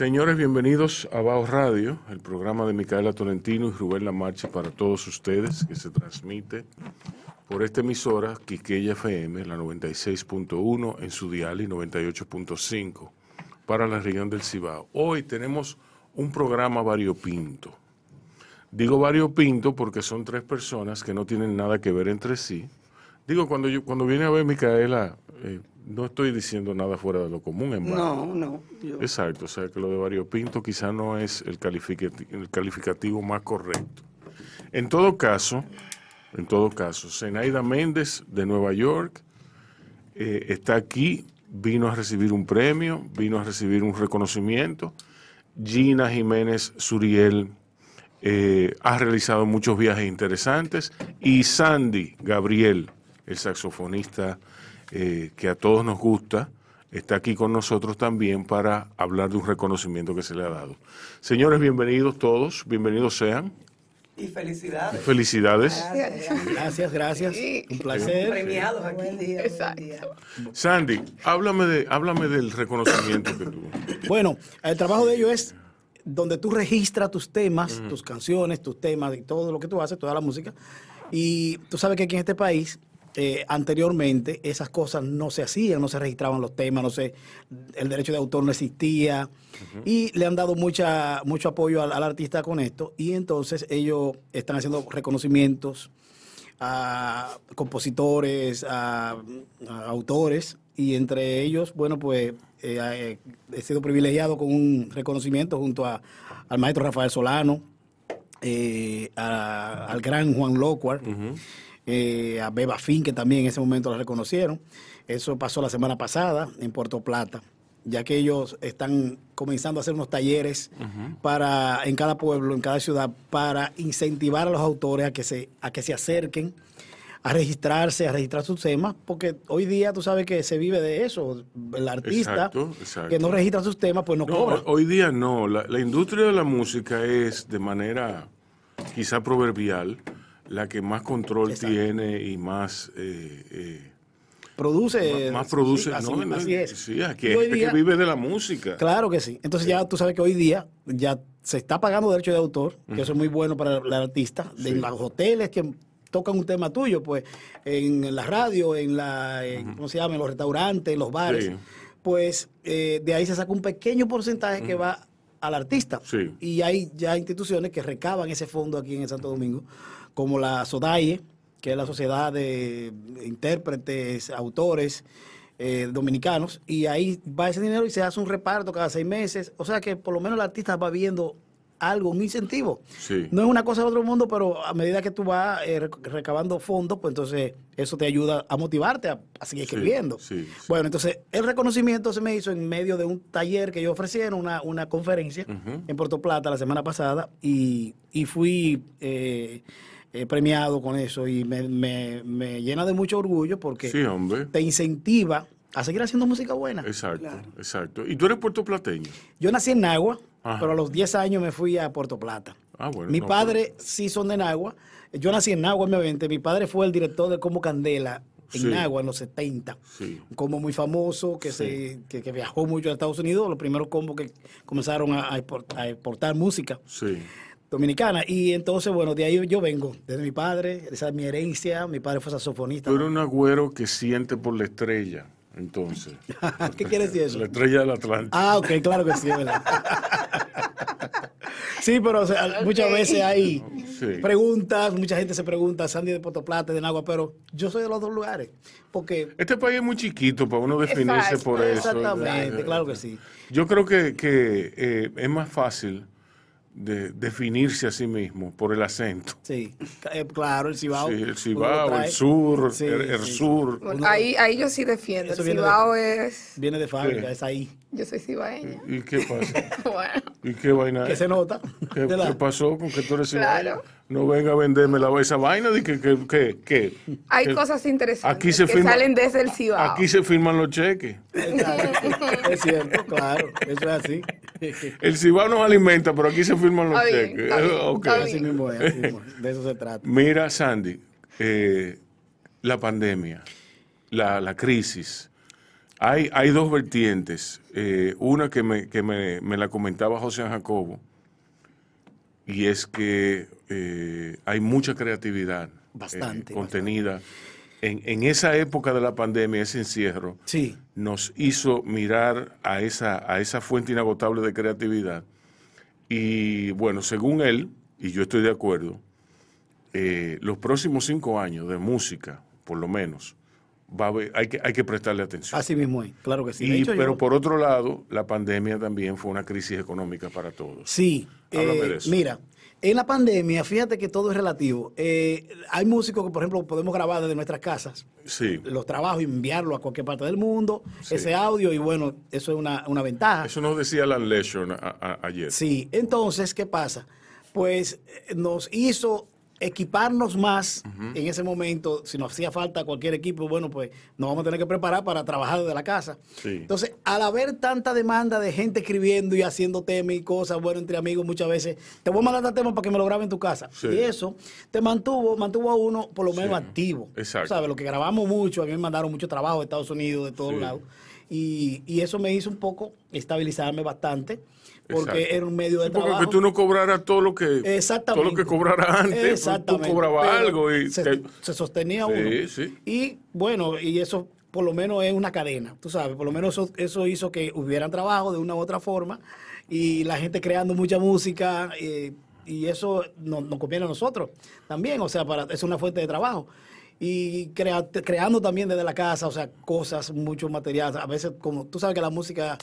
Señores, bienvenidos a Baos Radio, el programa de Micaela Tolentino y Rubén Lamarche para todos ustedes, que se transmite por esta emisora, Quiqueya FM, la 96.1 en su dial y 98.5 para la región del Cibao. Hoy tenemos un programa variopinto. Digo variopinto porque son tres personas que no tienen nada que ver entre sí. Digo, cuando, yo, cuando viene a ver Micaela, eh, no estoy diciendo nada fuera de lo común en No, no. yo... Exacto, o sea que lo de variopinto quizá no es el calificativo, el calificativo más correcto. En todo caso, en todo caso, Zenaida Méndez de Nueva York eh, está aquí, vino a recibir un premio, vino a recibir un reconocimiento. Gina Jiménez Suriel eh, ha realizado muchos viajes interesantes y Sandy Gabriel, el saxofonista eh, que a todos nos gusta, está aquí con nosotros también para hablar de un reconocimiento que se le ha dado. Señores, bienvenidos todos, bienvenidos sean. Y felicidades. Felicidades. Gracias, gracias. Un placer. Premiados aquí. Buen día, Exacto. buen día. Sandy, háblame, de, háblame del reconocimiento que tuvo. Bueno, el trabajo de ellos es donde tú registras tus temas, tus canciones, tus temas y todo lo que tú haces, toda la música. Y tú sabes que aquí en este país, eh, anteriormente, esas cosas no se hacían, no se registraban los temas, no sé, el derecho de autor no existía. Y le han dado mucha, mucho apoyo al, al artista con esto. Y entonces ellos están haciendo reconocimientos a compositores, a, a autores, y entre ellos, bueno, pues eh, he sido privilegiado con un reconocimiento junto a, al maestro Rafael Solano, eh, a- al gran Juan Locuar, eh, a Beba Fin, que también en ese momento la reconocieron. Eso pasó la semana pasada en Puerto Plata, ya que ellos están comenzando a hacer unos talleres para en cada pueblo, en cada ciudad, para incentivar a los autores a que se, a que se acerquen a registrarse, a registrar sus temas, porque hoy día tú sabes que se vive de eso. El artista Exacto, exacto. que no registra sus temas, pues no, No, cobra. hoy día no. La, la industria de la música es de manera quizá proverbial la que más control Exacto. tiene y más eh, eh, produce. más produce. sí, así, ¿no? así es. Sí, aquí Y hay hoy gente día- que vive de la música. Claro que sí. Entonces ya tú sabes que hoy día ya se está pagando derecho de autor, que eso es muy bueno para el artista, de Sí. los hoteles que tocan un tema tuyo, pues en la radio, en la, en, ¿cómo se llama? En los restaurantes, en los bares, pues eh, de ahí se saca un pequeño porcentaje que va al artista. Sí. Y hay ya instituciones que recaban ese fondo aquí en el Santo Domingo, como la SODAIE, que es la Sociedad de Intérpretes, Autores eh, Dominicanos, y ahí va ese dinero y se hace un reparto cada seis meses. O sea que por lo menos el artista va viendo algo, un incentivo. Sí. No es una cosa de otro mundo, pero a medida que tú vas eh, rec- recabando fondos, pues entonces eso te ayuda a motivarte a, a seguir Sí, escribiendo. sí. Bueno, entonces el reconocimiento se me hizo en medio de un taller que ellos ofrecieron, una, una conferencia en Puerto Plata la semana pasada, y, y fui eh, eh, premiado con eso y me, me- me llena de mucho orgullo porque Sí, hombre. te incentiva a seguir haciendo música buena. Exacto, Claro. exacto. ¿Y tú eres puertoplateño? Yo nací en Nagua, Ajá. pero a los 10 años me fui a Puerto Plata. Ah, bueno. Mi no, padre sí son de Nagua. Yo nací en Nagua en mi 20. Mi padre fue el director de Como Candela en Sí. Nagua en los 70. Sí. Un combo muy famoso que, se, que, que viajó mucho a Estados Unidos. Los primeros combos que comenzaron a, a export- a exportar música Sí. Dominicana. Y entonces, bueno, de ahí yo vengo, desde mi padre, esa es mi herencia. Mi padre fue saxofonista. Tú eres un agüero que siente por la estrella, entonces. ¿Qué quiere decir eso? La estrella del Atlántico. Ah, ok, claro que sí, es verdad. sí, pero o sea, muchas veces hay Sí. preguntas, mucha gente se pregunta, Sandy de Puerto Plata, de Nagua, pero yo soy de los dos lugares. Porque Este país es muy chiquito para uno definirse Exacto, por eso. exactamente, Eh, claro que sí. Yo creo que, que, eh, es más fácil de definirse a sí mismo por el acento. Sí, eh, claro, el Cibao. Sí, el Cibao, el sur, Sí, el, el sí. sur. Bueno, ahí, ahí yo sí defiendo. Eso El viene de- Cibao es. Viene de fábrica, Sí. es ahí. Yo soy cibaeña. ¿Y qué pasa? Bueno, ¿Y qué vaina Que es? se nota. ¿Qué, qué pasó con que tú eres Claro. cibaeño? No venga a venderme la, esa vaina de que, que, que, que- hay que cosas interesantes aquí se que firma- salen desde el Cibao. aquí se firman los cheques. Exacto. Es cierto, claro, eso es así. El Cibao nos alimenta, pero aquí se firman los cheques. está bien, ok. está Así mismo es, así mismo es. De eso se trata. Mira, Sandy, eh, la pandemia, la, la crisis, Hay, hay dos vertientes. Eh, una que, me, que me, me la comentaba José Jacobo, y es que eh, hay mucha creatividad eh, Bastante, contenida. En, en esa época de la pandemia, ese encierro, Sí, nos hizo mirar a esa, a esa fuente inagotable de creatividad. Y bueno, según él, y yo estoy de acuerdo, eh, los próximos cinco años de música, por lo menos, va a haber- hay, que, hay que prestarle atención. así mismo es, claro que sí. De Y- hecho, yo- pero por otro lado, la pandemia también fue una crisis económica para todos. Sí, Háblame eh, de eso. mira, en la pandemia, fíjate que todo es relativo. Eh, hay músicos que, por ejemplo, podemos grabar desde nuestras casas Sí, los trabajos enviarlo a cualquier parte del mundo, Sí. ese audio, y bueno, eso es una, una ventaja. eso nos decía Alan Leshon ayer. Sí, entonces, ¿qué pasa? Pues eh, nos hizo equiparnos más en ese momento. Si nos hacía falta cualquier equipo, bueno, pues nos vamos a tener que preparar para trabajar desde la casa. Sí. Entonces, al haber tanta demanda de gente escribiendo y haciendo temas y cosas, bueno, entre amigos muchas veces, te voy a mandar este tema para que me lo grabe en tu casa. Sí. Y eso te mantuvo, mantuvo a uno por lo menos Sí. activo. Exacto. ¿Sabes? Lo que grabamos mucho, a mí me mandaron mucho trabajo de Estados Unidos, de todos lados. Y, y eso me hizo un poco estabilizarme bastante, porque Exacto. era un medio de Sí, porque trabajo. que tú no cobraras todo lo que Exactamente. todo lo que cobraras antes, pues, tú Exactamente. cobrabas Pero algo y se, te- se sostenía Sí, uno. sí. Y bueno, y eso por lo menos es una cadena, tú sabes, por lo menos eso, eso hizo que hubieran trabajo de una u otra forma y la gente creando mucha música eh, y eso nos, nos conviene a nosotros también, o sea, para, es una fuente de trabajo. Y crea- creando también desde la casa, o sea, cosas, muchos materiales. A veces, como tú sabes que la música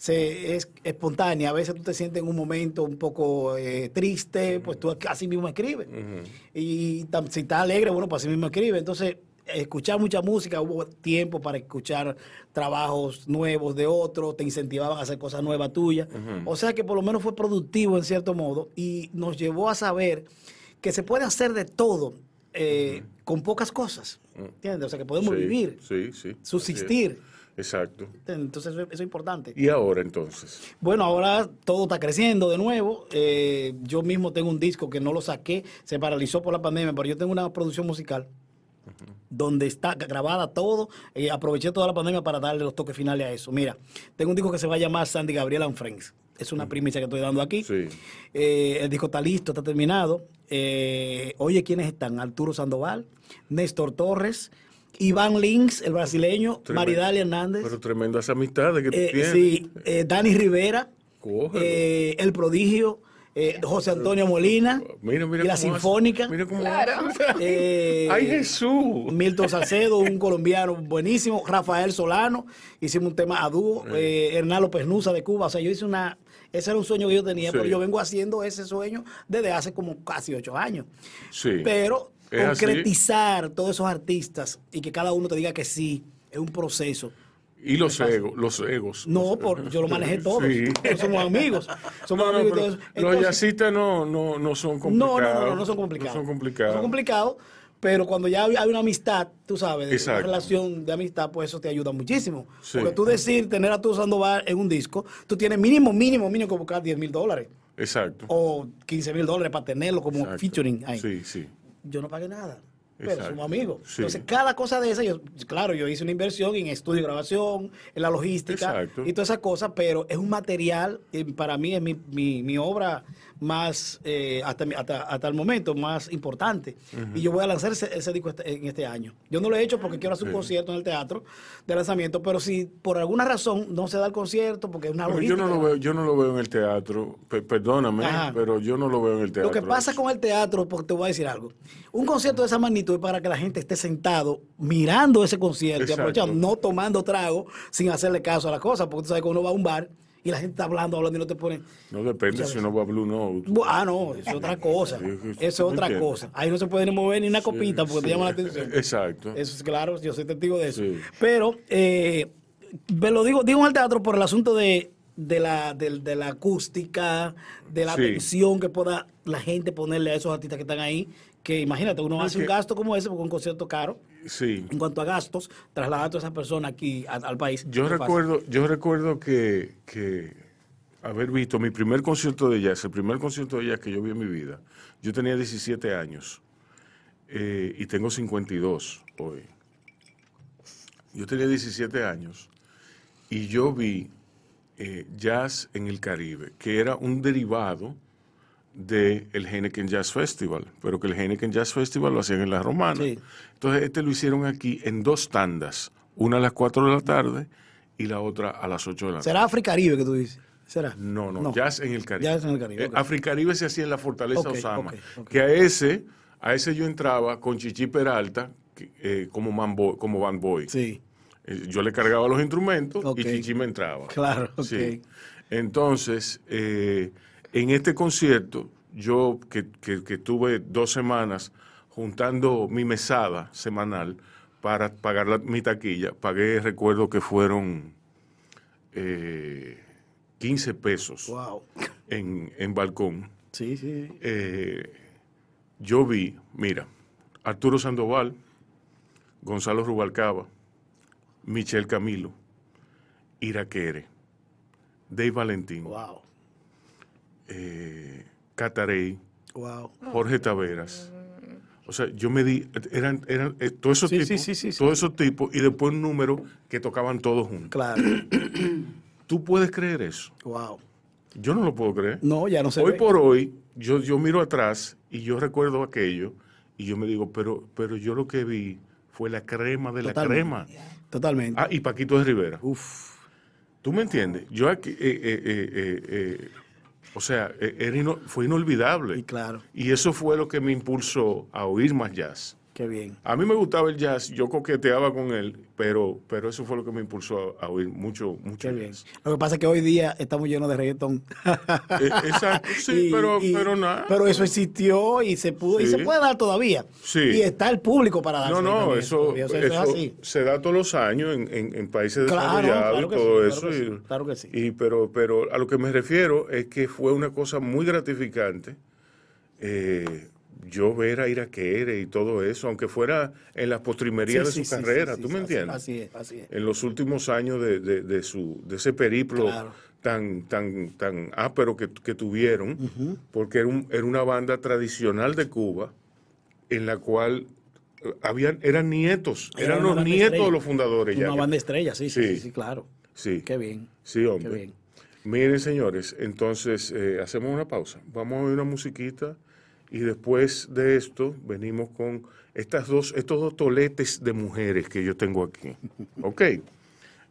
se, es espontánea, a veces tú te sientes en un momento un poco eh, triste, pues tú así mismo escribes. Y tam- si estás alegre, bueno, pues así mismo escribes. Entonces, escuchar mucha música, hubo tiempo para escuchar trabajos nuevos de otros, te incentivaban a hacer cosas nuevas tuyas. O sea que por lo menos fue productivo en cierto modo y nos llevó a saber que se puede hacer de todo eh, con pocas cosas. ¿Entiendes? O sea que podemos Sí, vivir, sí, sí. subsistir. Exacto. Entonces eso, es importante. Y ahora entonces, Bueno, ahora todo está creciendo de nuevo. Eh, yo mismo tengo un disco que no lo saqué, se paralizó por la pandemia, pero yo tengo una producción musical donde está grabada todo. Eh, aproveché toda la pandemia para darle los toques finales a eso. Mira, tengo un disco que se va a llamar Sandy Gabriel and Friends. Es una primicia que estoy dando aquí. sí. Eh, el disco está listo, está terminado. Oye, ¿quiénes están? Arturo Sandoval, Néstor Torres, Iván Links, el brasileño, Tremendo. Maridalia Hernández. Pero tremendas amistades que tú Eh, tienes. sí, eh, Dani Rivera, eh, El Prodigio, eh, José Antonio Molina Mira, mira y la hace. Sinfónica, Mira cómo Claro. eh, ¡Ay, Jesús! Milton Salcedo, un colombiano buenísimo, Rafael Solano, hicimos un tema a dúo, eh, Hernán López Nusa de Cuba, o sea, yo hice una, ese era un sueño que yo tenía, Sí. pero yo vengo haciendo ese sueño desde hace como casi ocho años. Sí. Pero Es así. concretizar todos esos artistas y que cada uno te diga que sí, es un proceso. Y los egos, los egos. No, por, yo lo manejé todo. Sí. Somos amigos. Somos No, no, amigos los jazzistas no, no, no son complicados. no, no, no, no son complicados. No son complicados. son complicados, pero cuando ya hay, una amistad, tú sabes, una Exacto. relación de amistad, pues eso te ayuda muchísimo. Sí. Porque tú decir tener a tu Sandoval en un disco, tú tienes mínimo, mínimo, mínimo que buscar 10 mil dólares Exacto. o 15 mil dólares para tenerlo como Exacto. featuring ahí. Sí, sí. Yo no pagué nada. Pero Exacto. somos amigos. Sí. Entonces, cada cosa de esa, yo, claro, yo hice una inversión en estudio de grabación, en la logística Exacto. y todas esas cosas, pero es un material, eh, para mí es mi, mi, mi obra más, eh, hasta, hasta, hasta el momento, más importante. Y yo voy a lanzar ese, ese disco este- en este año. Yo no lo he hecho porque quiero hacer un Sí. concierto en el teatro de lanzamiento, pero si por alguna razón no se da el concierto, porque es una Pero yo logística. no lo veo, yo no lo veo en el teatro. Pe- perdóname, Ajá. pero yo no lo veo en el teatro. Lo que pasa con el teatro, porque te voy a decir algo, un concierto de esa magnitud es para que la gente esté sentado mirando ese concierto y aprovechando, no tomando trago sin hacerle caso a las cosas, porque tú sabes que uno va a un bar y la gente está hablando, hablando y no te ponen... No depende si uno va a Blue Note. Bu- Ah, no, es otra cosa. Es ¿tú otra cosa. Ahí no se puede ni mover ni una copita porque te llama la atención. Exacto. Eso es claro, yo soy testigo de eso. Pero, eh, me lo digo, digo en el teatro por el asunto de, de la, de, de la acústica, de la Sí. atención que pueda la gente ponerle a esos artistas que están ahí. Que imagínate, uno No, hace que- un gasto como ese porque un concierto caro. Sí. En cuanto a gastos, trasladar a toda esa persona aquí a- al país. Yo fácil. recuerdo, yo recuerdo que, que haber visto mi primer concierto de jazz, el primer concierto de jazz que yo vi en mi vida, yo tenía 17 años eh, y tengo 52 hoy. Yo tenía 17 años y yo vi eh, jazz en el Caribe, que era un derivado del el Heineken Jazz Festival, pero que el Heineken Jazz Festival lo hacían en la Romana. Sí. Entonces, este lo hicieron aquí en dos tandas, una a las 4 de la tarde y la otra a las 8 de la tarde. ¿Será Africaribe que tú dices? ¿Será? No, no, jazz en el Caribe. Jazz en el Caribe, Eh, ok. Africaribe se hacía en la Fortaleza Osama. Que a ese, a ese yo entraba con Chichi Peralta eh, como, man boy- como band boy. Sí, Eh, Yo le cargaba los instrumentos y Chichi me entraba. claro. Sí. Entonces, eh, en este concierto, yo que, que- que tuve dos semanas juntando mi mesada semanal para pagar la- mi taquilla, pagué, recuerdo que fueron eh, 15 pesos Wow. en, en balcón. Sí, sí. sí. Eh, yo vi, mira, Arturo Sandoval, Gonzalo Rubalcaba, Michel Camilo, Iraquere, Dave Valentín, Wow. Eh, Catarey, Wow. Jorge Taveras. O sea, yo me di, eran, eran eh, todos esos Sí, tipos, sí, sí, todos esos tipos, y después un número que tocaban todos juntos. Claro. ¿Tú puedes creer eso? Wow. Yo no lo puedo creer. No, ya no se Hoy ve. por hoy, yo, yo miro atrás y yo recuerdo aquello y yo me digo, pero, pero yo lo que vi fue la crema de la crema. Totalmente. Ah, y Paquito de Rivera. Uf. ¿Tú me entiendes? Yo aquí, eh, eh, eh, o sea, eh, era ino- fue inolvidable. Y claro. Y eso fue lo que me impulsó a oír más jazz. Qué bien. A mí me gustaba el jazz, yo coqueteaba con él, pero, pero eso fue lo que me impulsó a, a oír mucho, mucho Qué bien. jazz. Lo que pasa es que hoy día estamos llenos de reggaetón. Eh, exacto, sí, Y- pero, y- pero nada. Pero eso existió y se pudo y se puede dar todavía. Sí. Y está el público para dar. No, no, eso, eso eso es así. se da todos los años en, en- en países Claro, desarrollados claro y todo sí, eso. claro que y, claro que sí. y- pero, pero a lo que me refiero es que fue una cosa muy gratificante eh, yo ver a Iraquere y todo eso, aunque fuera en las postrimerías Sí, de su sí, carrera, sí, ¿tú me entiendes? Así es, así es. en los últimos años de, de- de su, de ese periplo Claro. tan, tan, tan ápero que, que tuvieron, porque era, un- era una banda tradicional de Cuba en la cual eh, habían, eran nietos, Era eran una los nietos estrella. de los fundadores ya. Una banda estrella, sí, sí, Sí. sí, sí, claro. Sí, Qué bien. sí, hombre. Qué bien. Miren, señores, entonces eh, hacemos una pausa. Vamos a oír una musiquita y después de esto venimos con estas dos, estos dos toletes de mujeres que yo tengo aquí. ¿Ok?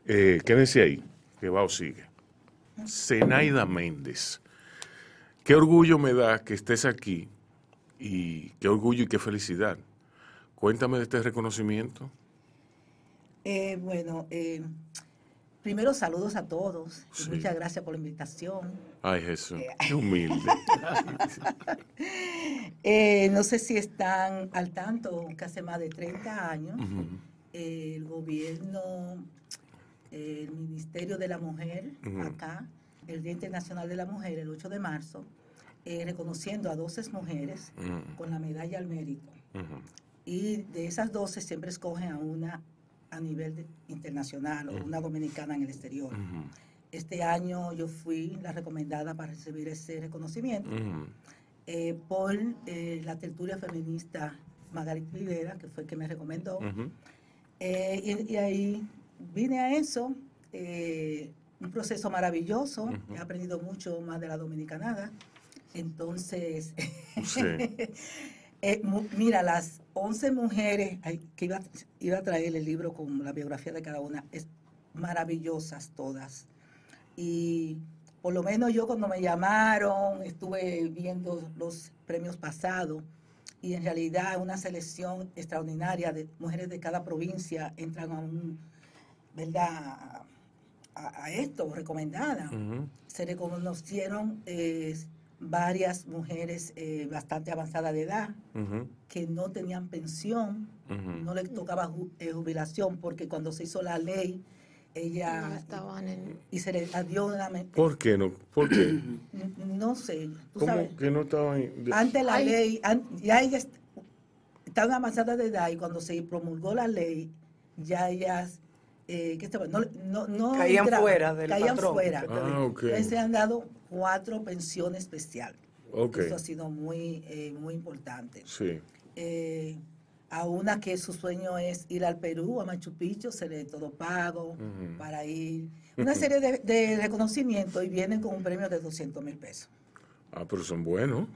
Eh, quédense ahí, que va o sigue. Zenaida Méndez. Qué orgullo me da que estés aquí y qué orgullo y qué felicidad. Cuéntame de este reconocimiento. Eh, bueno, eh, primero saludos a todos y Sí. muchas gracias por la invitación. Ay, Jesús, qué humilde. Eh, no sé si están al tanto que hace más de 30 años eh, el gobierno, eh, el Ministerio de la Mujer, acá, el Día Internacional de la Mujer, el 8 de marzo, eh, reconociendo a 12 mujeres con la medalla al mérito. Y de esas 12 siempre escogen a una a nivel de- internacional o una dominicana en el exterior. Ujú. Este año yo fui la recomendada para recibir ese reconocimiento Ujú. eh, por eh, la tertulia feminista Margarita Rivera, que fue que me recomendó. Ujú. Eh, y, y ahí vine a eso, eh, un proceso maravilloso, he aprendido mucho más de la dominicanada. Entonces, Sí. eh, mira, las 11 mujeres que iba, iba a traer el libro con la biografía de cada una, es maravillosas todas. Y por lo menos yo cuando me llamaron, estuve viendo los premios pasados y en realidad una selección extraordinaria de mujeres de cada provincia entran a un, ¿verdad? A, a esto, recomendada. Ujú. Se reconocieron eh, varias mujeres eh, bastante avanzadas de edad Ujú. que no tenían pensión, Ujú. no les tocaba ju- eh, jubilación porque cuando se hizo la ley, No ella estaban en... y se le dio una ¿Por qué no? ¿Por qué? no sé, tú sabes, ¿Cómo que no estaban? de- antes la Ay. ley, an- ya ellas estaban avanzadas de edad y cuando se promulgó la ley, ya ellas eh, ¿qué estaba? no, no, no Caían entraban, fuera del caían patrón. fuera. Ah, ok. Entonces se han dado cuatro pensiones especiales. Eso ha sido muy, eh, muy importante. Sí. Eh, a una que su sueño es ir al Perú, a Machu Picchu, se le todo pago para ir. Una serie de, de reconocimientos y vienen con un premio de 200 mil pesos. Ah, pero son buenos.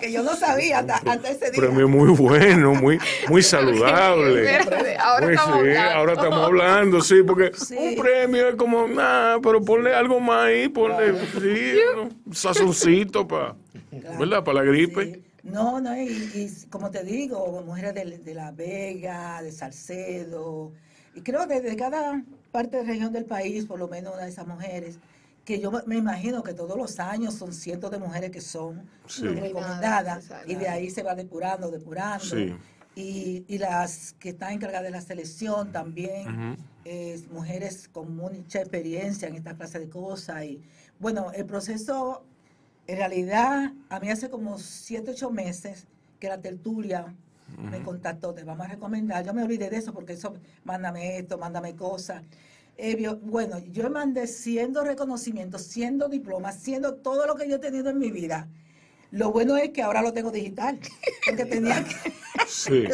Que yo no sabía hasta, hasta ese día. Premio muy bueno, muy, muy saludable. Ahora estamos sí, ahora estamos hablando, sí, porque Sí. un premio es como, nada, pero ponle algo más ahí, ponle sí, un sazoncito para, ¿verdad? Para la gripe. No, no, y, y como te digo, mujeres de, de La Vega, de Salcedo, y creo que de cada parte de región del país, por lo menos una de esas mujeres, que yo me imagino que todos los años son cientos de mujeres que son Sí. recomendadas, y de ahí se va depurando, depurando. Sí. Y, y las que están encargadas de la selección también, es mujeres con mucha experiencia en esta clase de cosas. Y bueno, el proceso, en realidad, a mí hace como siete, ocho meses que la tertulia me contactó, te vamos a recomendar. Yo me olvidé de eso porque eso, mándame esto, mándame cosas. Eh, bueno, yo mandé siendo reconocimientos, siendo diplomas, siendo todo lo que yo he tenido en mi vida. Lo bueno es que ahora lo tengo digital, porque tenía que... Sí,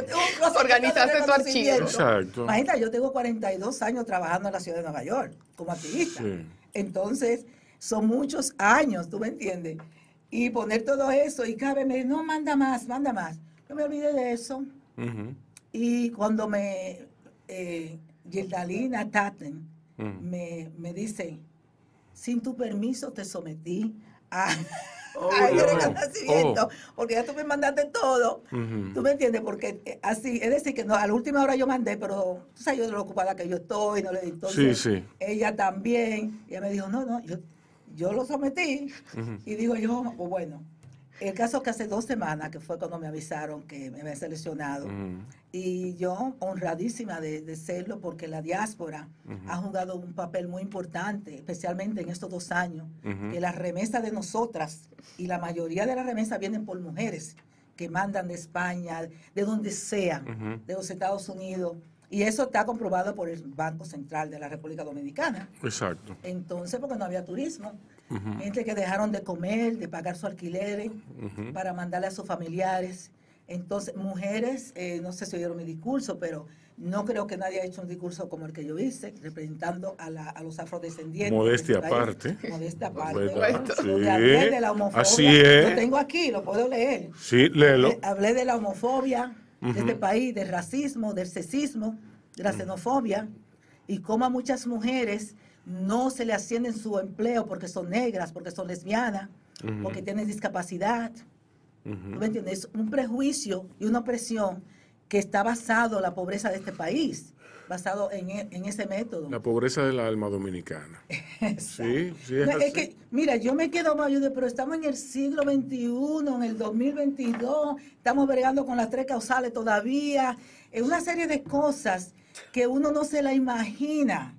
Organizaste tu exacto. Imagínate, yo tengo 42 años trabajando en la ciudad de Nueva York como activista. Sí. Entonces, son muchos años, ¿tú me entiendes? Y poner todo eso y cada vez me dice, no, manda más, manda más. Yo me olvidé de eso. Y cuando me, eh, Gildalina Taten Me, me dice, sin tu permiso te sometí a, Oh, a este no. reconocimiento, Oh. porque ya tú me mandaste todo. ¿Tú me entiendes? Porque eh, así, es decir, que no, a la última hora yo mandé, pero tú sabes yo lo ocupada que yo estoy, no le entonces, Sí, sí. Ella también, ella me dijo, no, no, yo, yo lo sometí. Y digo yo, pues bueno, el caso que hace dos semanas, que fue cuando me avisaron que me habían seleccionado, y yo honradísima de, de serlo porque la diáspora ha jugado un papel muy importante, especialmente en estos dos años, que las remesas de nosotras y la mayoría de las remesas vienen por mujeres que mandan de España, de donde sea, de los Estados Unidos, y eso está comprobado por el Banco Central de la República Dominicana. Exacto. Entonces, porque no había turismo, Gente que dejaron de comer, de pagar su alquiler para mandarle a sus familiares. Entonces, mujeres, eh, no sé si oyeron mi discurso, pero no creo que nadie haya hecho un discurso como el que yo hice, representando a, la- a los afrodescendientes. de Modestia este país. aparte. Modestia aparte. Donde hablé Sí. de la homofobia. Así es. Lo tengo aquí, lo puedo leer. Sí, léelo. Hablé de la homofobia de este país, del racismo, del sexismo, de la xenofobia, y cómo a muchas mujeres no se le asciende en su empleo porque son negras, porque son lesbianas, porque tienen discapacidad. ¿Tú Ujú. me entiendes? Un prejuicio y una opresión que está basado en la pobreza de este país, basado en, e- en ese método. La pobreza del alma dominicana. Sí, sí, es No, es que, mira, yo me quedo pero estamos en el siglo XXI, en el 2022, estamos bregando con las tres causales todavía, en una serie de cosas que uno no se la imagina.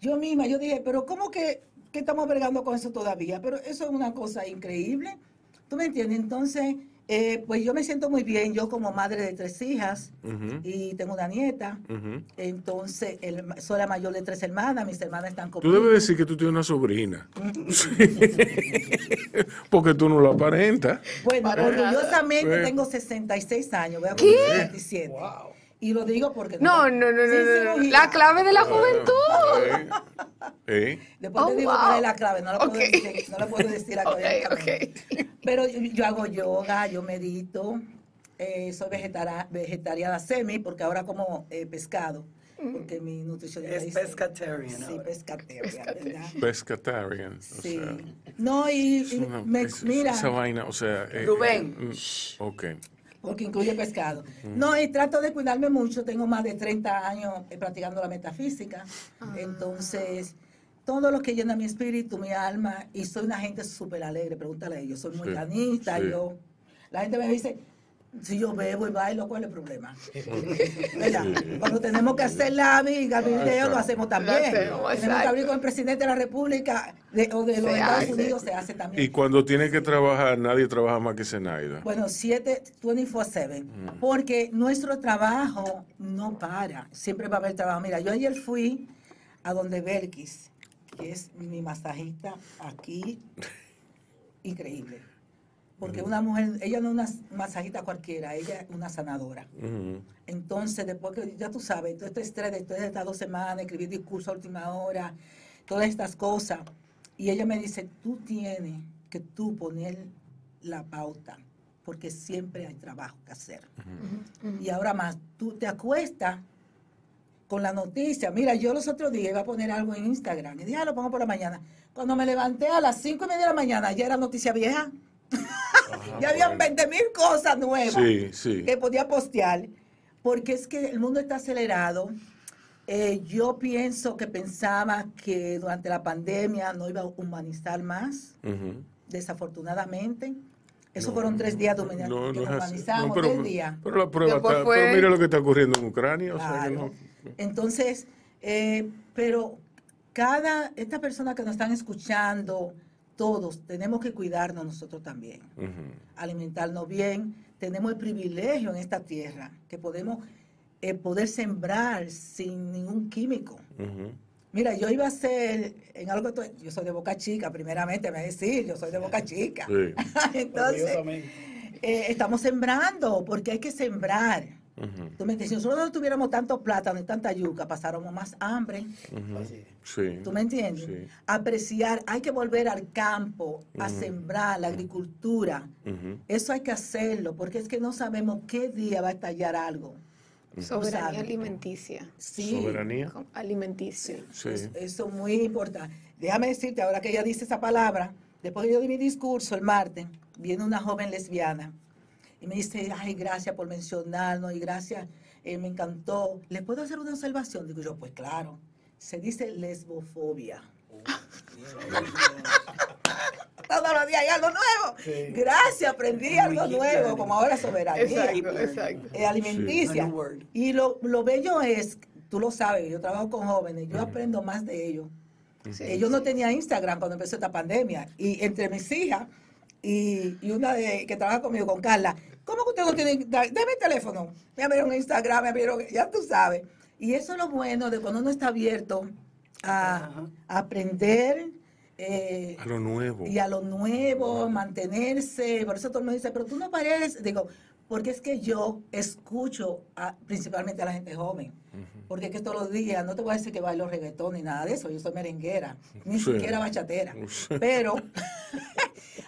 Yo misma, yo dije, pero ¿cómo que, que estamos bregando con eso todavía? Pero eso es una cosa increíble. ¿Tú me entiendes? Entonces, eh, pues yo me siento muy bien, yo como madre de tres hijas y tengo una nieta. Entonces, el- soy la mayor de tres hermanas, mis hermanas están Tú conmigo. debes decir que tú tienes una sobrina. Sí. Porque tú no lo aparentas. Bueno, Para orgullosamente nada. tengo 66 años, voy a cumplir 67. Y lo digo porque... No, no, no, no, no. La clave de la juventud. Eh. Después Oh, te digo wow. cuál es la clave, no la puedo decir, no la puedo decir Ok, académicamente. ok. Pero yo, yo hago yoga, yo medito, eh, soy vegetara- vegetariana semi, porque ahora como eh, pescado, porque mi nutricionista Es dice- pescatarian Sí, pescatarian, ¿verdad? Pescatarian. o Sí. sea, No, y, es y una- me- es- mira... Esa vaina, o sea. eh, Rubén. eh, mm, ok. porque incluye pescado. No, y trato de cuidarme mucho, tengo más de 30 años eh, practicando la metafísica, entonces todo lo que llena mi espíritu, mi alma, y soy una gente súper alegre, pregúntale a ellos, soy muy Sí, canista, sí. yo, la gente me dice, si yo bebo y bailo, ¿cuál es el problema? ¿Verdad? Cuando tenemos que hacer la viga, video, lo hacemos también. Lo hacemos, tenemos que abrir con el presidente de la República de- o de los Se Estados hace. Unidos, se hace también. Y cuando tiene que trabajar, nadie trabaja más que Zenaida. Bueno, 7, 24-7. Porque nuestro trabajo no para. Siempre va a haber trabajo. Mira, yo ayer fui a donde Belkis, que es mi masajista aquí. Increíble. Porque una mujer, ella no es una masajita cualquiera, ella es una sanadora. Entonces, después que ya tú sabes, todo este estrés de todas estas dos semanas, escribir discurso a última hora, todas estas cosas. Y ella me dice, tú tienes que tú poner la pauta, porque siempre hay trabajo que hacer. Y ahora más, tú te acuestas con la noticia. Mira, yo los otros días iba a poner algo en Instagram y dije, ah, lo pongo por la mañana. Cuando me levanté a las cinco y media de la mañana, ya era noticia vieja. ya habían 20 mil cosas nuevas Sí, sí. que podía postear, porque es que el mundo está acelerado. Eh, yo pienso que pensaba que durante la pandemia no iba a humanizar más, desafortunadamente. Esos fueron tres días de humani- No, que no humanizamos, No, pero, tres días. pero la prueba Después está, fue- pero mira lo que está ocurriendo en Ucrania, o sea que no. Entonces, eh, pero cada, esta persona que nos están escuchando, todos tenemos que cuidarnos nosotros también, alimentarnos bien. Tenemos el privilegio en esta tierra que podemos eh, poder sembrar sin ningún químico. Mira, yo iba a ser en algo, yo soy de Boca Chica, primeramente, me decir, yo soy de Boca Chica. Sí. Entonces, eh, estamos sembrando, porque hay que sembrar. Tú me dices, si nosotros no tuviéramos tanto plátano y tanta yuca, pasáramos más hambre. Ujú. Así es. Sí. ¿Tú me entiendes? Sí. Apreciar, hay que volver al campo, a sembrar la agricultura. Eso hay que hacerlo, porque es que no sabemos qué día va a estallar algo. Soberanía alimenticia. Sí, Soberanía. Alimenticia. Sí. eso es muy importante. Déjame decirte, ahora que ella dice esa palabra, después que yo di mi discurso el martes, viene una joven lesbiana y me dice, ay, gracias por mencionarnos y gracias, eh, me encantó. ¿Le puedo hacer una observación? Digo yo, pues claro, se dice lesbofobia. Todos los días hay algo nuevo. Sí. Gracias, aprendí algo nuevo, como ahora soberanía Exacto, exacto. eh, alimenticia. Y lo, lo bello es, tú lo sabes, yo trabajo con jóvenes, yo aprendo más de ellos. Sí, Eh, yo no tenía Instagram cuando empezó esta pandemia. Y entre mis hijas y, y una de, que trabaja conmigo, con Carla, ¿cómo que usted no tiene Instagram? Deme el teléfono. Me abrieron Instagram, me abrieron, ya tú sabes. Y eso es lo bueno de cuando uno está abierto a, a aprender. eh, A lo nuevo. y a lo nuevo, mantenerse. Por eso todo el mundo dice, pero tú no pareces. Digo, porque es que yo escucho a- principalmente a la gente joven. Porque es que todos los días, no te voy a decir que bailo reggaetón ni nada de eso, yo soy merenguera, ni Sí. siquiera bachatera. Pero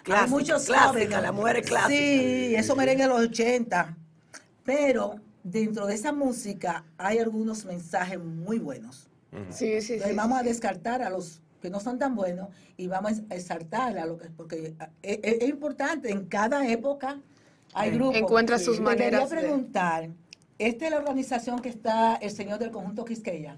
Clásica, hay muchos clásica, jóvenes. la mujer es clásica. Sí, eso merengue de los 80. Pero dentro de esa música hay algunos mensajes muy buenos. Sí, sí, sí. Entonces, sí, vamos a descartar a los que no son tan buenos y vamos a exaltar a lo que porque es, es- es importante en cada época hay grupos Encuentra sus Te maneras quería preguntar esta es la organización que está el señor del conjunto Quisqueya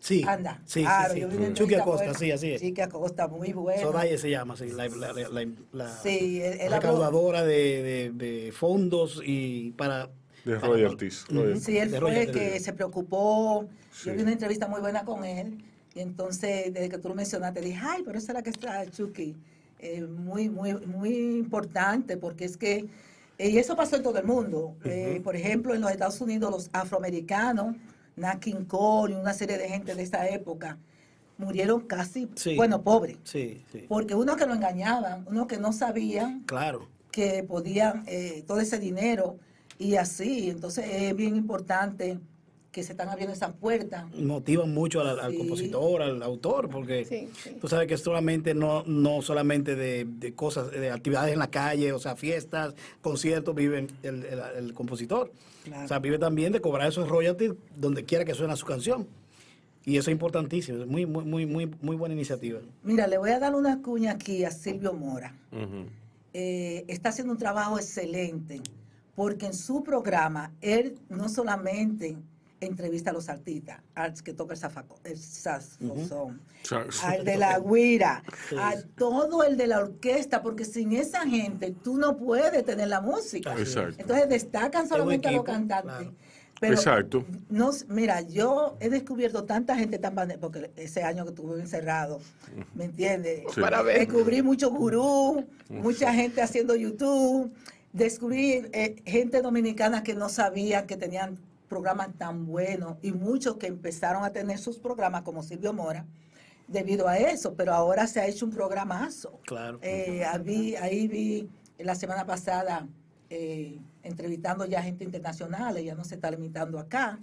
Sí. anda Sí, claro, sí, sí. Chucky Acosta, buena. sí, así es. Chucky Acosta muy bueno Soraya se llama, sí, la, la, la, la- la Sí, él- él habló- recaudadora de, de- de fondos y para... De para- royalties. Sí, él de fue el que se preocupó. Sí. Yo vi una entrevista muy buena con él. Y entonces, desde que tú lo mencionaste, dije, ay, pero esa es la que está Chucky. Eh, muy, muy, muy importante, porque es que, y eso pasó en todo el mundo. Eh, por ejemplo, en los Estados Unidos, los afroamericanos, Nat King Cole y una serie de gente de esa época, murieron casi, Sí. bueno, pobres. Sí, sí. Porque unos que lo engañaban, unos que no sabían Claro. que podían eh, todo ese dinero y así. Entonces es bien importante que se están abriendo esas puertas. Motivan mucho al, al Sí. compositor, al autor, porque Sí, sí. tú sabes que solamente no, no solamente de, de cosas, de actividades en la calle, o sea, fiestas, conciertos, vive el, el- el compositor. Claro. O sea, vive también de cobrar esos royalties donde quiera que suene su canción. Y eso es importantísimo, es muy, muy, muy, muy, muy buena iniciativa. Mira, le voy a dar una cuña aquí a Silvio Mora. Eh, está haciendo un trabajo excelente porque en su programa él no solamente entrevista a los artistas, al que toca el, zafaco- el saxofón, Sa- al de la guira, a todo el de la orquesta, porque sin esa gente tú no puedes tener la música. Exacto. Entonces destacan solamente a los cantantes. claro. Pero Exacto. no, mira, yo he descubierto tanta gente tan porque ese año que estuve encerrado, ¿me entiendes? Sí. Para ver. Descubrí muchos gurú, mucha gente haciendo YouTube, descubrí eh, gente dominicana que no sabía que tenían programas tan buenos y muchos que empezaron a tener sus programas como Silvio Mora debido a eso, pero ahora se ha hecho un programazo. Claro. Eh, ahí, ahí vi la semana pasada eh, entrevistando ya gente internacional, ya no se está limitando acá.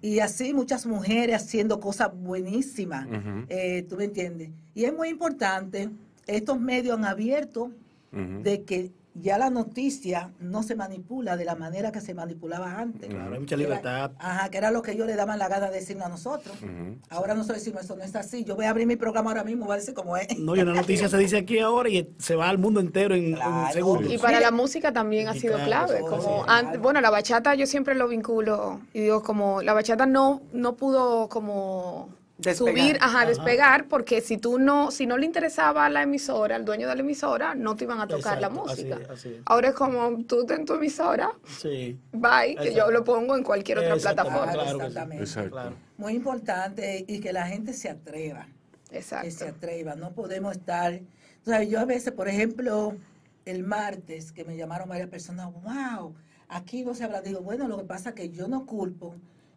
Y así muchas mujeres haciendo cosas buenísimas, eh, tú me entiendes. Y es muy importante, estos medios han abierto de que ya la noticia no se manipula de la manera que se manipulaba antes. Claro, hay mucha era- libertad. ajá, que era lo que ellos le daban la gana de decirnos a nosotros. Ujú. Ahora nosotros decimos, eso no es así. Yo voy a abrir mi programa ahora mismo, voy a decir cómo es. No, y una noticia se dice aquí ahora y se va al mundo entero en, en Claro. segundos. Y para la música también ha sido claro, clave. Como bueno, la bachata yo siempre lo vinculo y digo como la bachata no no pudo como Despegar. subir, ajá, despegar, porque si tú no, si no le interesaba a la emisora, al dueño de la emisora, no te iban a tocar la Exacto, música. así. Ahora es como tú en tu emisora, Sí. bye, que yo Exacto. lo pongo en cualquier otra plataforma. claro sí. exactamente. Exacto. Claro. Muy importante y que la gente se atreva. que se Exacto. atreva. No podemos estar. O sea, yo a veces, por ejemplo, el martes que me llamaron varias personas, wow, aquí no se habla. Digo, bueno, lo que pasa es que yo no culpo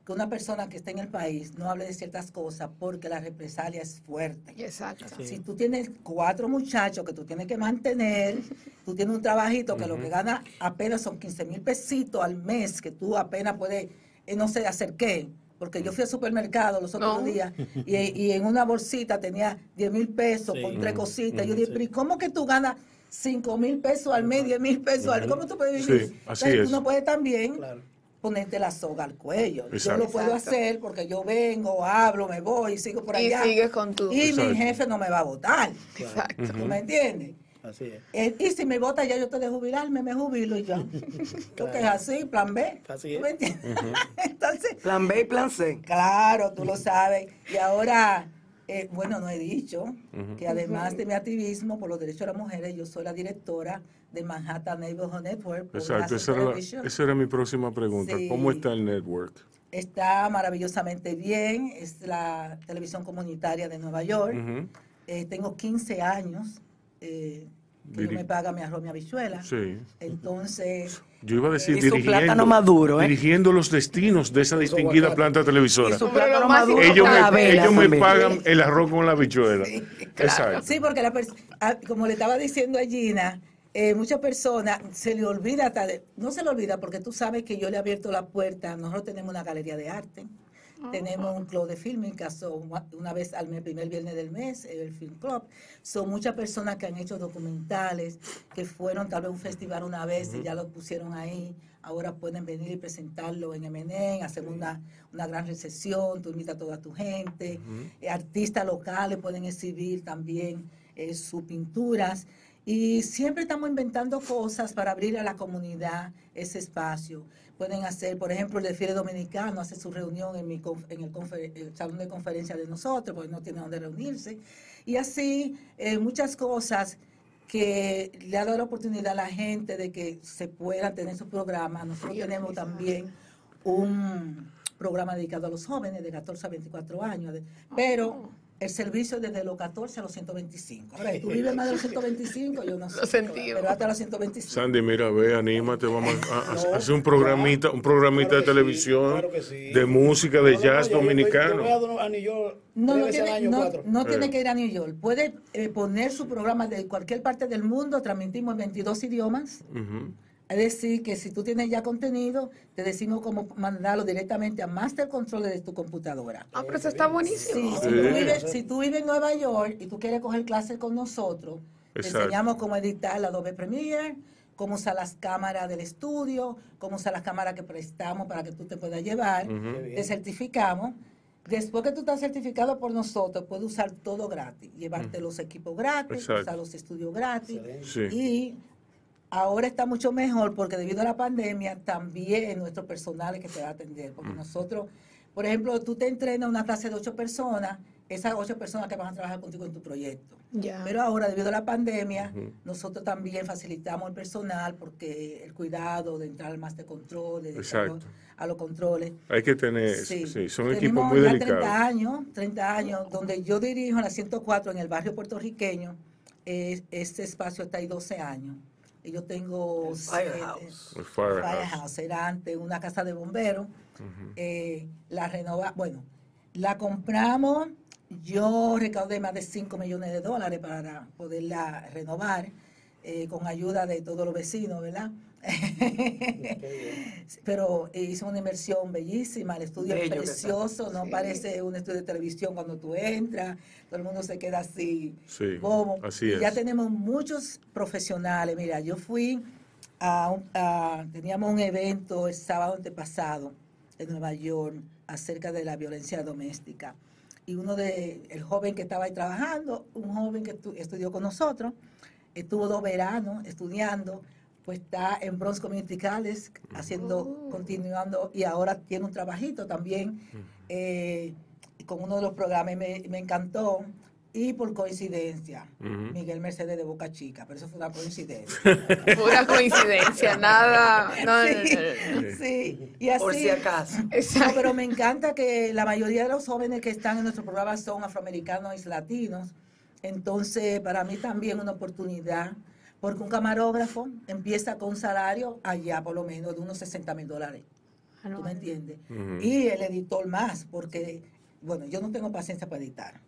que una persona que esté en el país no hable de ciertas cosas porque la represalia es fuerte. Exacto. Sí. Si tú tienes cuatro muchachos que tú tienes que mantener, tú tienes un trabajito que lo que gana apenas son 15 mil pesitos al mes, que tú apenas puedes, eh, no sé, hacer qué. Porque yo fui al supermercado los otros No. días y, y en una bolsita tenía 10 mil pesos Sí. con tres cositas. Yo dije, sí. pero ¿y cómo que tú ganas 5 mil pesos al mes, 10 mil pesos al mes? ¿Cómo tú puedes Sí, vivir? así Entonces, es. Tú no puedes también Claro. Ponerte la soga al cuello. Yo lo puedo Exacto. hacer porque yo vengo, hablo, me voy y sigo por Y allá. sigues con tu... Y Exacto. mi jefe no me va a votar. Exacto. ¿Tú me entiendes? Así es. Eh, y si me vota ya yo te de jubilarme, me jubilo y ya. Porque es así, plan B. Así ¿Tú es. me entiendes? Entonces, Plan B y plan C. claro, tú lo sabes. Y ahora, eh, bueno, no he dicho que además de mi activismo por los derechos de las mujeres, yo soy la directora del Manhattan Neighborhood Network. por Exacto, esa era, la- esa era mi próxima pregunta. Sí. ¿Cómo está el network? Está maravillosamente bien. Es la televisión comunitaria de Nueva York. Eh, tengo 15 años eh, que yo me paga mi arroz, mi habichuela. Sí. Entonces, Yo iba a decir dirigiendo, maduro, ¿eh? dirigiendo los destinos de esa distinguida planta televisora. Maduro Ellos me, ellos me pagan el arroz con la bichuela. Exacto. sí, porque la ah, como le estaba diciendo a Gina, eh, muchas personas se le olvida, hasta de- no se le olvida porque tú sabes que yo le he abierto la puerta, nosotros tenemos una galería de arte, tenemos un club de filming, que son una- vez al mes, primer viernes del mes, el Film Club. Son muchas personas que han hecho documentales, que fueron tal vez a un festival una vez y ya lo pusieron ahí. Ahora pueden venir y presentarlo en MNN, hacemos una, una gran recepción, tú invitas a toda tu gente. Eh, artistas locales pueden exhibir también eh, sus pinturas. Y siempre estamos inventando cosas para abrir a la comunidad ese espacio. Pueden hacer, por ejemplo, el desfile dominicano hace su reunión en, mi, en el, confer- el salón de conferencia de nosotros, porque no tiene donde reunirse. Y así eh, muchas cosas que le ha dado la oportunidad a la gente de que se puedan tener su programa. Nosotros tenemos también un programa dedicado a los jóvenes de 14 a 24 años, pero el servicio es desde los 14 a los 125. Ahora, si tú vives más de los 125, yo no sé, Lo sentimos. pero hasta los 125. Sandy, mira, ve, anímate, vamos a, a- a No, hacer un programita, un programita Claro de televisión, sí, claro que sí. de música, de No, jazz dominicano. Yo voy a Don- a New York No, tiene, año, no, Eh. tiene que ir a New York. Puede eh, poner su programa de cualquier parte del mundo, transmitimos en 22 idiomas. Ujú. Es decir, que si tú tienes ya contenido, te decimos cómo mandarlo directamente a Master Control de tu computadora. Ah, pero eso está Sí, buenísimo. si, tú vives, si tú vives en Nueva York y tú quieres coger clases con nosotros, te enseñamos cómo editar la Adobe Premiere, cómo usar las cámaras del estudio, cómo usar las cámaras que prestamos para que tú te puedas llevar. Te certificamos. Después que tú estás certificado por nosotros, puedes usar todo gratis. Llevarte los equipos gratis, Exacto. usar los estudios gratis. Sí. Y ahora está mucho mejor porque debido a la pandemia también nuestro personal es que te va a atender. Porque nosotros, por ejemplo, tú te entrenas una clase de ocho personas, esas ocho personas que van a trabajar contigo en tu proyecto. Pero ahora, debido a la pandemia, nosotros también facilitamos el personal porque el cuidado de entrar al master control, de entrar a los- Exacto. a los controles. Hay que tener, sí, Sí. son equipos muy ya delicados. 30 años, 30 años, donde yo dirijo en la 104 en el barrio puertorriqueño. Eh, este espacio está ahí 12 años. Y yo tengo... El siete- Firehouse. El Firehouse. Firehouse, era antes una casa de bomberos. Eh, la renova, bueno, la compramos. Yo recaudé más de 5 millones de dólares para poderla renovar. eh, con ayuda de todos los vecinos, ¿verdad? Pero hizo una inversión bellísima, el estudio es Bello precioso, no Sí. parece un estudio de televisión cuando tú entras, todo el mundo se queda así, Sí, bobo. así es. Ya tenemos muchos profesionales, mira, yo fui a, un- a- teníamos un evento el sábado antepasado en Nueva York acerca de la violencia doméstica. Y uno de, el joven que estaba ahí trabajando, un joven que estu- estudió con nosotros, estuvo dos veranos estudiando, pues está en Bronx Community College haciendo, Oh. continuando, y ahora tiene un trabajito también eh, con uno de los programas, y me, me encantó. Y por coincidencia. Miguel Mercedes de Boca Chica, pero eso fue una coincidencia. Pura coincidencia, nada. No, no, no, no, no. sí, sí, y así. Por si acaso. No, Exacto. pero me encanta que la mayoría de los jóvenes que están en nuestro programa son afroamericanos y latinos. Entonces, para mí también una oportunidad, porque un camarógrafo empieza con un salario allá por lo menos de unos 60 mil dólares. Ah, no. ¿Tú me entiendes? Y el editor más, porque, bueno, yo no tengo paciencia para editar.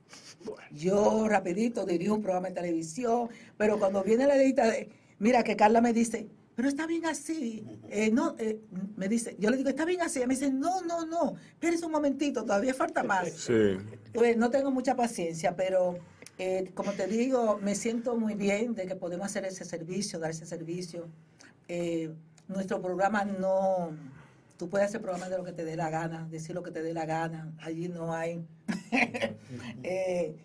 Yo rapidito dirijo un programa de televisión, pero cuando viene la editora, mira que Carla me dice, pero está bien así. Eh, no, eh, me dice, yo le digo, está bien así. Ella me dice, no, no, no, espérese un momentito, todavía falta más. Sí. Pues, no tengo mucha paciencia, pero eh, como te digo, me siento muy bien de que podemos hacer ese servicio, dar ese servicio. Eh, nuestro programa no, tú puedes hacer programas de lo que te dé la gana, decir lo que te dé la gana, allí no hay. Eh,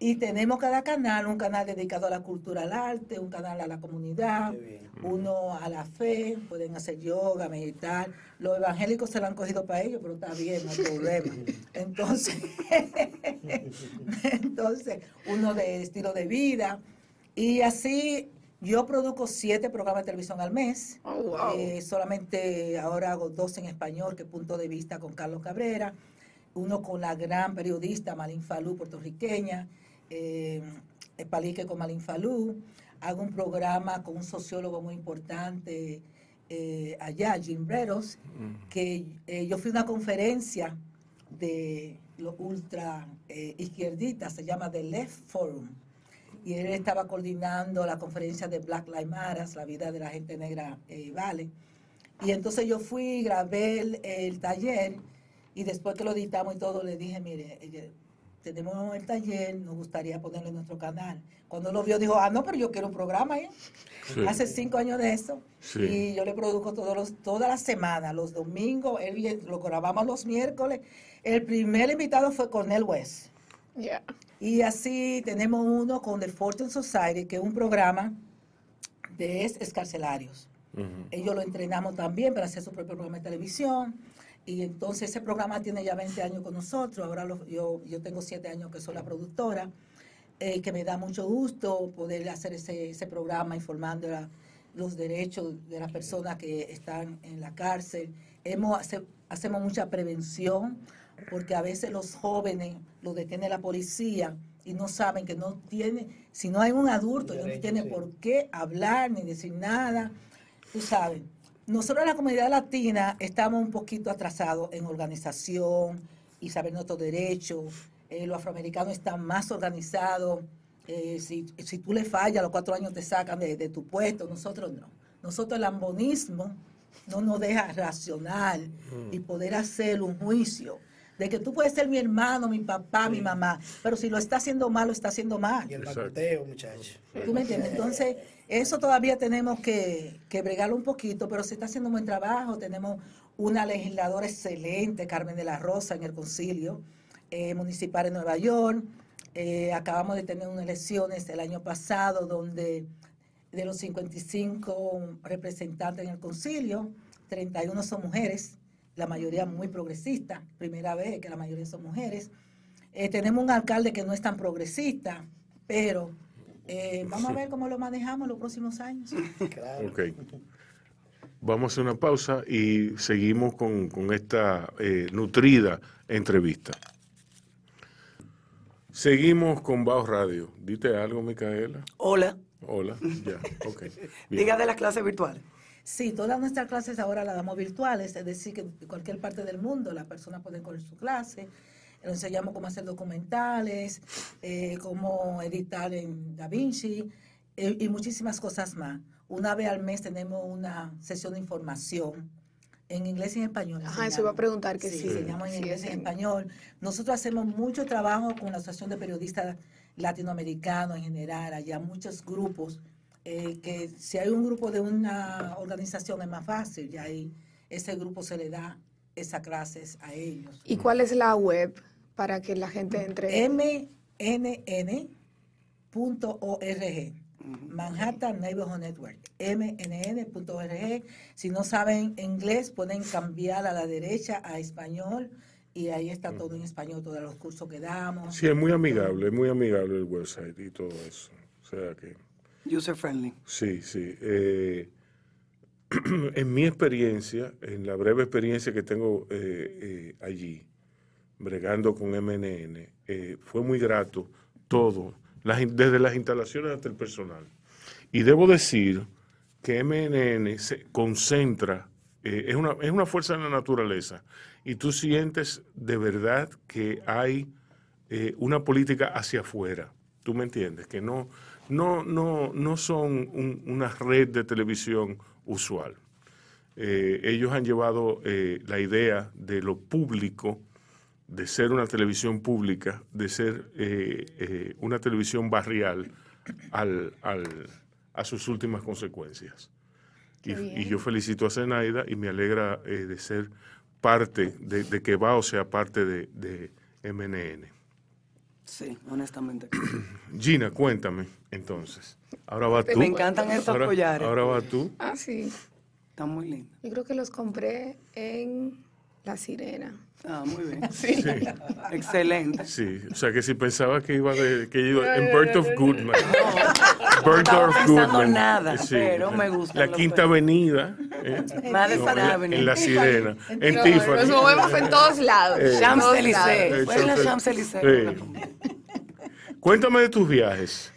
y tenemos cada canal, un canal dedicado a la cultura, al arte, un canal a la comunidad, uno a la fe, pueden hacer yoga, meditar. Los evangélicos se lo han cogido para ellos, pero está bien, no hay problema. Entonces, entonces, uno de estilo de vida. Y así yo produzco siete programas de televisión al mes. Oh, wow. Eh, solamente ahora hago dos en español, que punto de vista con Carlos Cabrera, uno con la gran periodista Malin Falú, puertorriqueña, eh, Palique con Malin Falú, hago un programa con un sociólogo muy importante eh, allá, Jim Breros, que eh, yo fui a una conferencia de los ultra eh, izquierdistas, se llama The Left Forum, y él estaba coordinando la conferencia de Black Lives Matter, la vida de la gente negra eh, vale. Y entonces yo fui, grabé el, el taller y después que lo editamos y todo, le dije, mire, eh, tenemos el taller, nos gustaría ponerlo en nuestro canal. Cuando lo vio, dijo, ah, no, pero yo quiero un programa, ¿eh? Sí. Hace cinco años de eso. Sí. Y yo le produzco todos los, toda la semana, los domingos, él lo grabamos los miércoles. El primer invitado fue Cornel West. Y así tenemos uno con The Fortune Society, que es un programa de ex escarcelarios. Ellos lo entrenamos también para hacer su propio programa de televisión. Y entonces ese programa tiene ya 20 años con nosotros. Ahora lo- yo, yo tengo 7 años que soy la productora. eh, que me da mucho gusto poder hacer ese, ese programa informando la- los derechos de las personas que están en la cárcel. Hemos, hace- hacemos mucha prevención porque a veces los jóvenes los detiene la policía y no saben que no tiene, si no hay un adulto, ellos no tienen sí. por qué hablar ni decir nada. Tú sabes, nosotros en la comunidad latina estamos un poquito atrasados en organización y saber nuestros derechos. Eh, los afroamericanos están más organizados. Eh, si, si tú le fallas, a los cuatro años te sacan de, de tu puesto. Nosotros no. Nosotros el ambonismo no nos deja racional y poder hacer un juicio de que tú puedes ser mi hermano, mi papá, mi mamá, pero si lo está haciendo mal, lo está haciendo mal. Y el Exacto. bacuteo, muchachos. ¿Tú me entiendes? Entonces, eso todavía tenemos que, que bregarlo un poquito, pero se está haciendo un buen trabajo. Tenemos una legisladora excelente, Carmen de la Rosa, en el concilio eh, municipal en Nueva York. Eh, acabamos de tener unas elecciones el año pasado donde de los 55 representantes en el concilio, 31 son mujeres, la mayoría muy progresistas, primera vez que la mayoría son mujeres. Eh, tenemos un alcalde que no es tan progresista, pero eh, vamos a ver cómo lo manejamos en los próximos años. Claro. Ok. Vamos a hacer una pausa y seguimos con, con esta eh, nutrida entrevista. Seguimos con Baos Radio. Dite algo, Micaela. Hola. Hola. Ya, ok. Bien. Diga de las clases virtuales. Sí, todas nuestras clases ahora las damos virtuales, es decir, que en cualquier parte del mundo las personas pueden coger su clase. Enseñamos cómo hacer documentales, eh, cómo editar en DaVinci, eh, y muchísimas cosas más. Una vez al mes tenemos una sesión de información en inglés y en español. Ajá, enseñamos. eso iba a preguntar que sí. sí. enseñamos en Sí, inglés y en- español. Nosotros hacemos mucho trabajo con la Asociación de Periodistas Latinoamericanos en general, allá muchos grupos, eh, que si hay un grupo de una organización es más fácil, y ahí ese grupo se le da esas clases a ellos. ¿Y cuál es la web para que la gente entre? mnn.org. Manhattan Neighborhood Network, mnn.org. Si no saben inglés, pueden cambiar a la derecha a español y ahí está todo en español, todos los cursos que damos. Sí, es muy amigable, es muy amigable el website y todo eso. O sea que, User friendly. sí, sí. Eh, en mi experiencia, en la breve experiencia que tengo eh, eh, allí, bregando con MNN, fue muy grato todo, desde las instalaciones hasta el personal. Y debo decir que MNN se concentra, es, una, es una fuerza de la naturaleza, y tú sientes de verdad que hay una política hacia afuera. ¿Tú me entiendes? Que no, no, no, no son un- una red de televisión usual. Eh, ellos han llevado eh, la idea de lo público, de ser una televisión pública, de ser eh, eh, una televisión barrial al, al- a sus últimas consecuencias. Y, yo felicito a Zenaida y me alegra eh, de ser parte, de, de que va o sea parte de, de MNN. Sí, honestamente. Gina, cuéntame entonces. Ahora va tú. Me encantan esos ahora, collares. Ahora va tú. Ah, sí. Está muy lindo. Yo creo que los compré en La Sirena. Ah, muy bien. Sí. Excelente. Sí, o sea que si pensaba que iba de que iba en Birth of Goodman. Birth of Goodman. nada, pero me gustan La Quinta. Avenida. eh, Madison no, en, la, Avenue. en La Sirena. En No, Tiffany. Nos movemos en todos lados. Eh, Champs-Élysées. Eh, Fue en la Champs-Élysées. Champs-Élysées. Cuéntame de tus viajes.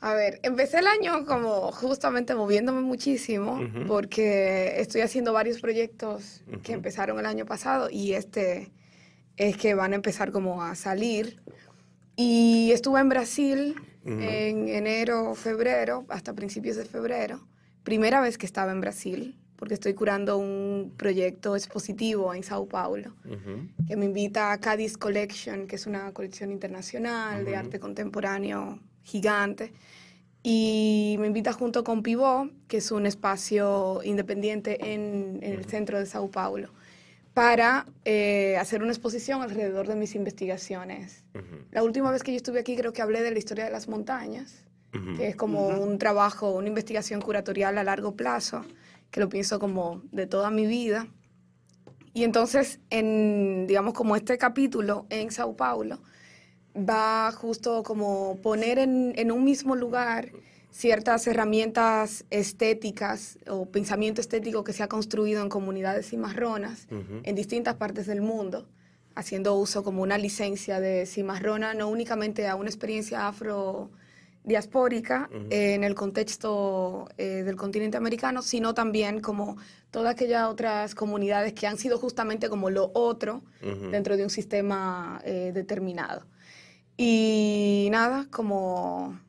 A ver, empecé el año como justamente moviéndome muchísimo porque estoy haciendo varios proyectos que empezaron el año pasado y este es que van a empezar como a salir. Y estuve en Brasil en enero, febrero, hasta principios de febrero. Primera vez que estaba en Brasil porque estoy curando un proyecto expositivo en Sao Paulo que me invita a Cádiz Collection, que es una colección internacional de arte contemporáneo gigante. Y me invita junto con Pivot, que es un espacio independiente en, en el centro de Sao Paulo, para eh, hacer una exposición alrededor de mis investigaciones. La última vez que yo estuve aquí creo que hablé de la historia de las montañas, que es como un trabajo, una investigación curatorial a largo plazo, que lo pienso como de toda mi vida. Y entonces, en, digamos, como este capítulo en Sao Paulo, va justo como poner en, en un mismo lugar ciertas herramientas estéticas o pensamiento estético que se ha construido en comunidades cimarronas en distintas partes del mundo, haciendo uso como una licencia de cimarrona, no únicamente a una experiencia afro diaspórica eh, en el contexto eh, del continente americano, sino también como todas aquellas otras comunidades que han sido justamente como lo otro dentro de un sistema eh, determinado. Y nada, como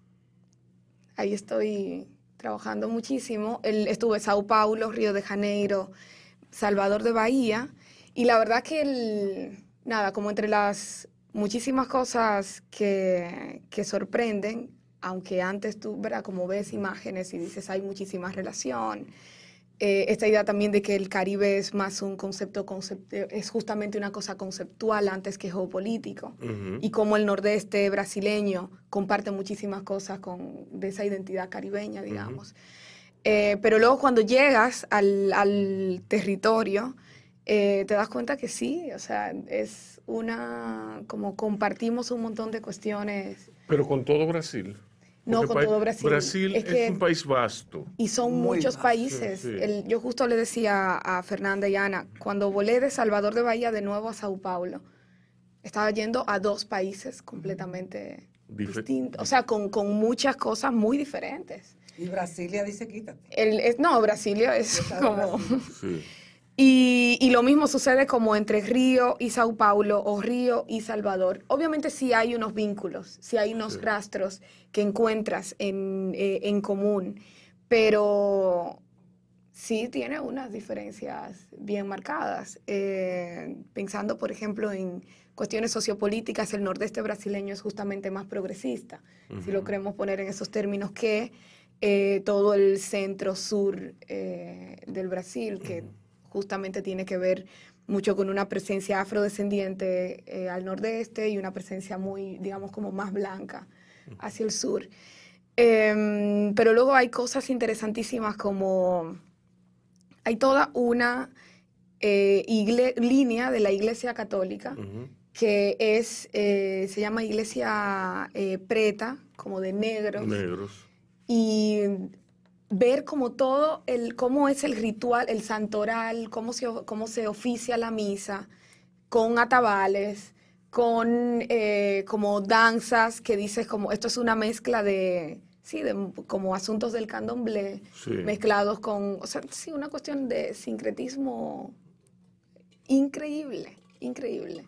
ahí estoy trabajando muchísimo. Estuve en Sao Paulo, Río de Janeiro, Salvador de Bahía. Y la verdad que, el, nada, como entre las muchísimas cosas que, que sorprenden, aunque antes tú, ¿verdad? Como ves imágenes y dices hay muchísima relación, eh, esta idea también de que el Caribe es más un concepto, concept- es justamente una cosa conceptual antes que geopolítico, y como el nordeste brasileño comparte muchísimas cosas con, de esa identidad caribeña, digamos. Eh, pero luego cuando llegas al, al territorio, eh, te das cuenta que sí, o sea, es una, como compartimos un montón de cuestiones Pero con todo Brasil. No, con todo Brasil. Brasil Es es, que- un país vasto. Y son Muy muchos vasto. países. Sí, sí. El- yo justo le decía a Fernanda y Ana, cuando volé de Salvador de Bahía de nuevo a Sao Paulo, estaba yendo a dos países completamente distintos, o sea, con, con muchas cosas muy diferentes. Y Brasilia dice, quítate. El, es- no, Brasilia es como... Sí. Y, y lo mismo sucede como entre Río y Sao Paulo o Río y Salvador. Obviamente sí hay unos vínculos, sí hay unos Sí. rastros que encuentras en, eh, en común, pero sí tiene unas diferencias bien marcadas. Eh, pensando, por ejemplo, en cuestiones sociopolíticas, el nordeste brasileño es justamente más progresista, si lo queremos poner en esos términos, que eh, todo el centro-sur eh, del Brasil, que justamente tiene que ver mucho con una presencia afrodescendiente eh, al nordeste y una presencia muy, digamos, como más blanca hacia el sur. Em, pero luego hay cosas interesantísimas como hay toda una eh, igle- línea de la Iglesia Católica que es, eh, se llama Iglesia Preta, como de negros, Negros. y ver como todo el, cómo es el ritual, el santoral, cómo se, cómo se oficia la misa, con atabales, con eh, como danzas que dices como esto es una mezcla de sí de como asuntos del candomblé Sí. mezclados con o sea sí una cuestión de sincretismo increíble increíble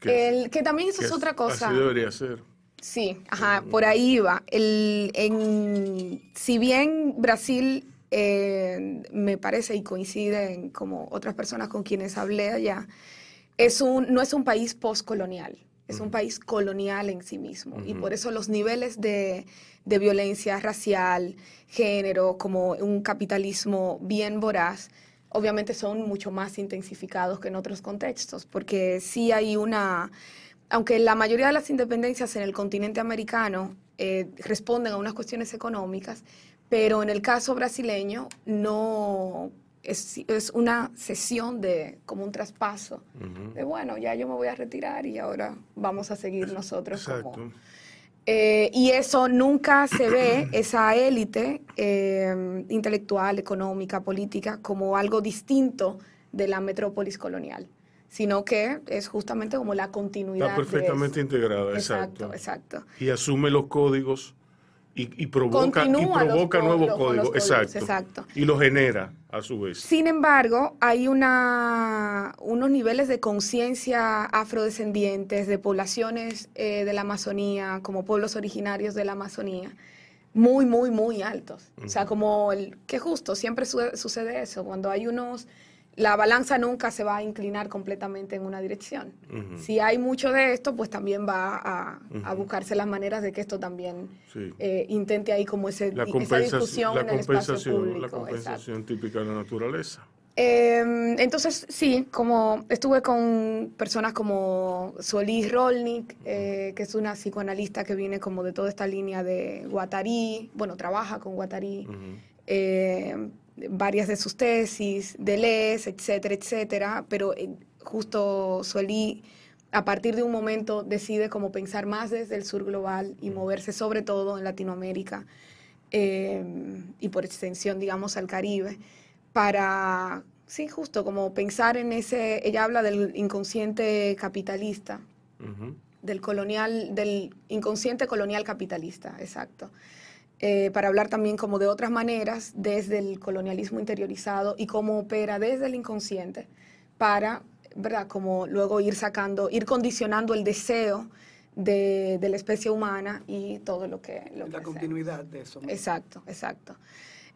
Que- el que también eso que es otra cosa Así debería ser. Sí, ajá, por ahí va. El, en, si bien Brasil eh, me parece y coincide en como otras personas con quienes hablé allá, es un, no es un país postcolonial, es un país colonial en sí mismo. Y por eso los niveles de, de violencia racial, género, como un capitalismo bien voraz, obviamente son mucho más intensificados que en otros contextos, porque sí hay una aunque la mayoría de las independencias en el continente americano eh, responden a unas cuestiones económicas, pero en el caso brasileño no es, es una sesión de como un traspaso de bueno ya yo me voy a retirar y ahora vamos a seguir nosotros como eh, y eso nunca se ve, esa élite eh, intelectual, económica, política, como algo distinto de la metrópolis colonial, sino que es justamente como la continuidad. Está perfectamente integrada, Exacto, exacto. Y asume los códigos y, y provoca, y Continúa provoca nuevos los- los códigos, exacto. exacto. Y los genera a su vez. Sin embargo, hay una, unos niveles de conciencia afrodescendientes de poblaciones eh, de la Amazonía, como pueblos originarios de la Amazonía, muy, muy, muy altos. O sea, como el que justo, siempre su- sucede eso, cuando hay unos... La balanza nunca se va a inclinar completamente en una dirección. Ujú. Si hay mucho de esto, pues también va a, a buscarse las maneras de que esto también Sí. eh, intente ahí como ese, La esa discusión la en el espacio público. la exacto. compensación típica de la naturaleza. Eh, entonces, sí, como estuve con personas como Solís Rolnik, eh, que es una psicoanalista que viene como de toda esta línea de Guattari, bueno, trabaja con Guattari, Ujú. eh, varias de sus tesis, Deleuze, etcétera, etcétera, pero eh, justo Solí a partir de un momento decide como pensar más desde el sur global y moverse sobre todo en Latinoamérica eh, y por extensión, digamos, al Caribe, para, sí, justo como pensar en ese, ella habla del inconsciente capitalista, del colonial, del inconsciente colonial capitalista, exacto. Eh, para hablar también como de otras maneras desde el colonialismo interiorizado y cómo opera desde el inconsciente para, ¿verdad? Como luego ir sacando, ir condicionando el deseo de, de la especie humana y todo lo que... Lo La continuidad de eso. mismo. Exacto, exacto.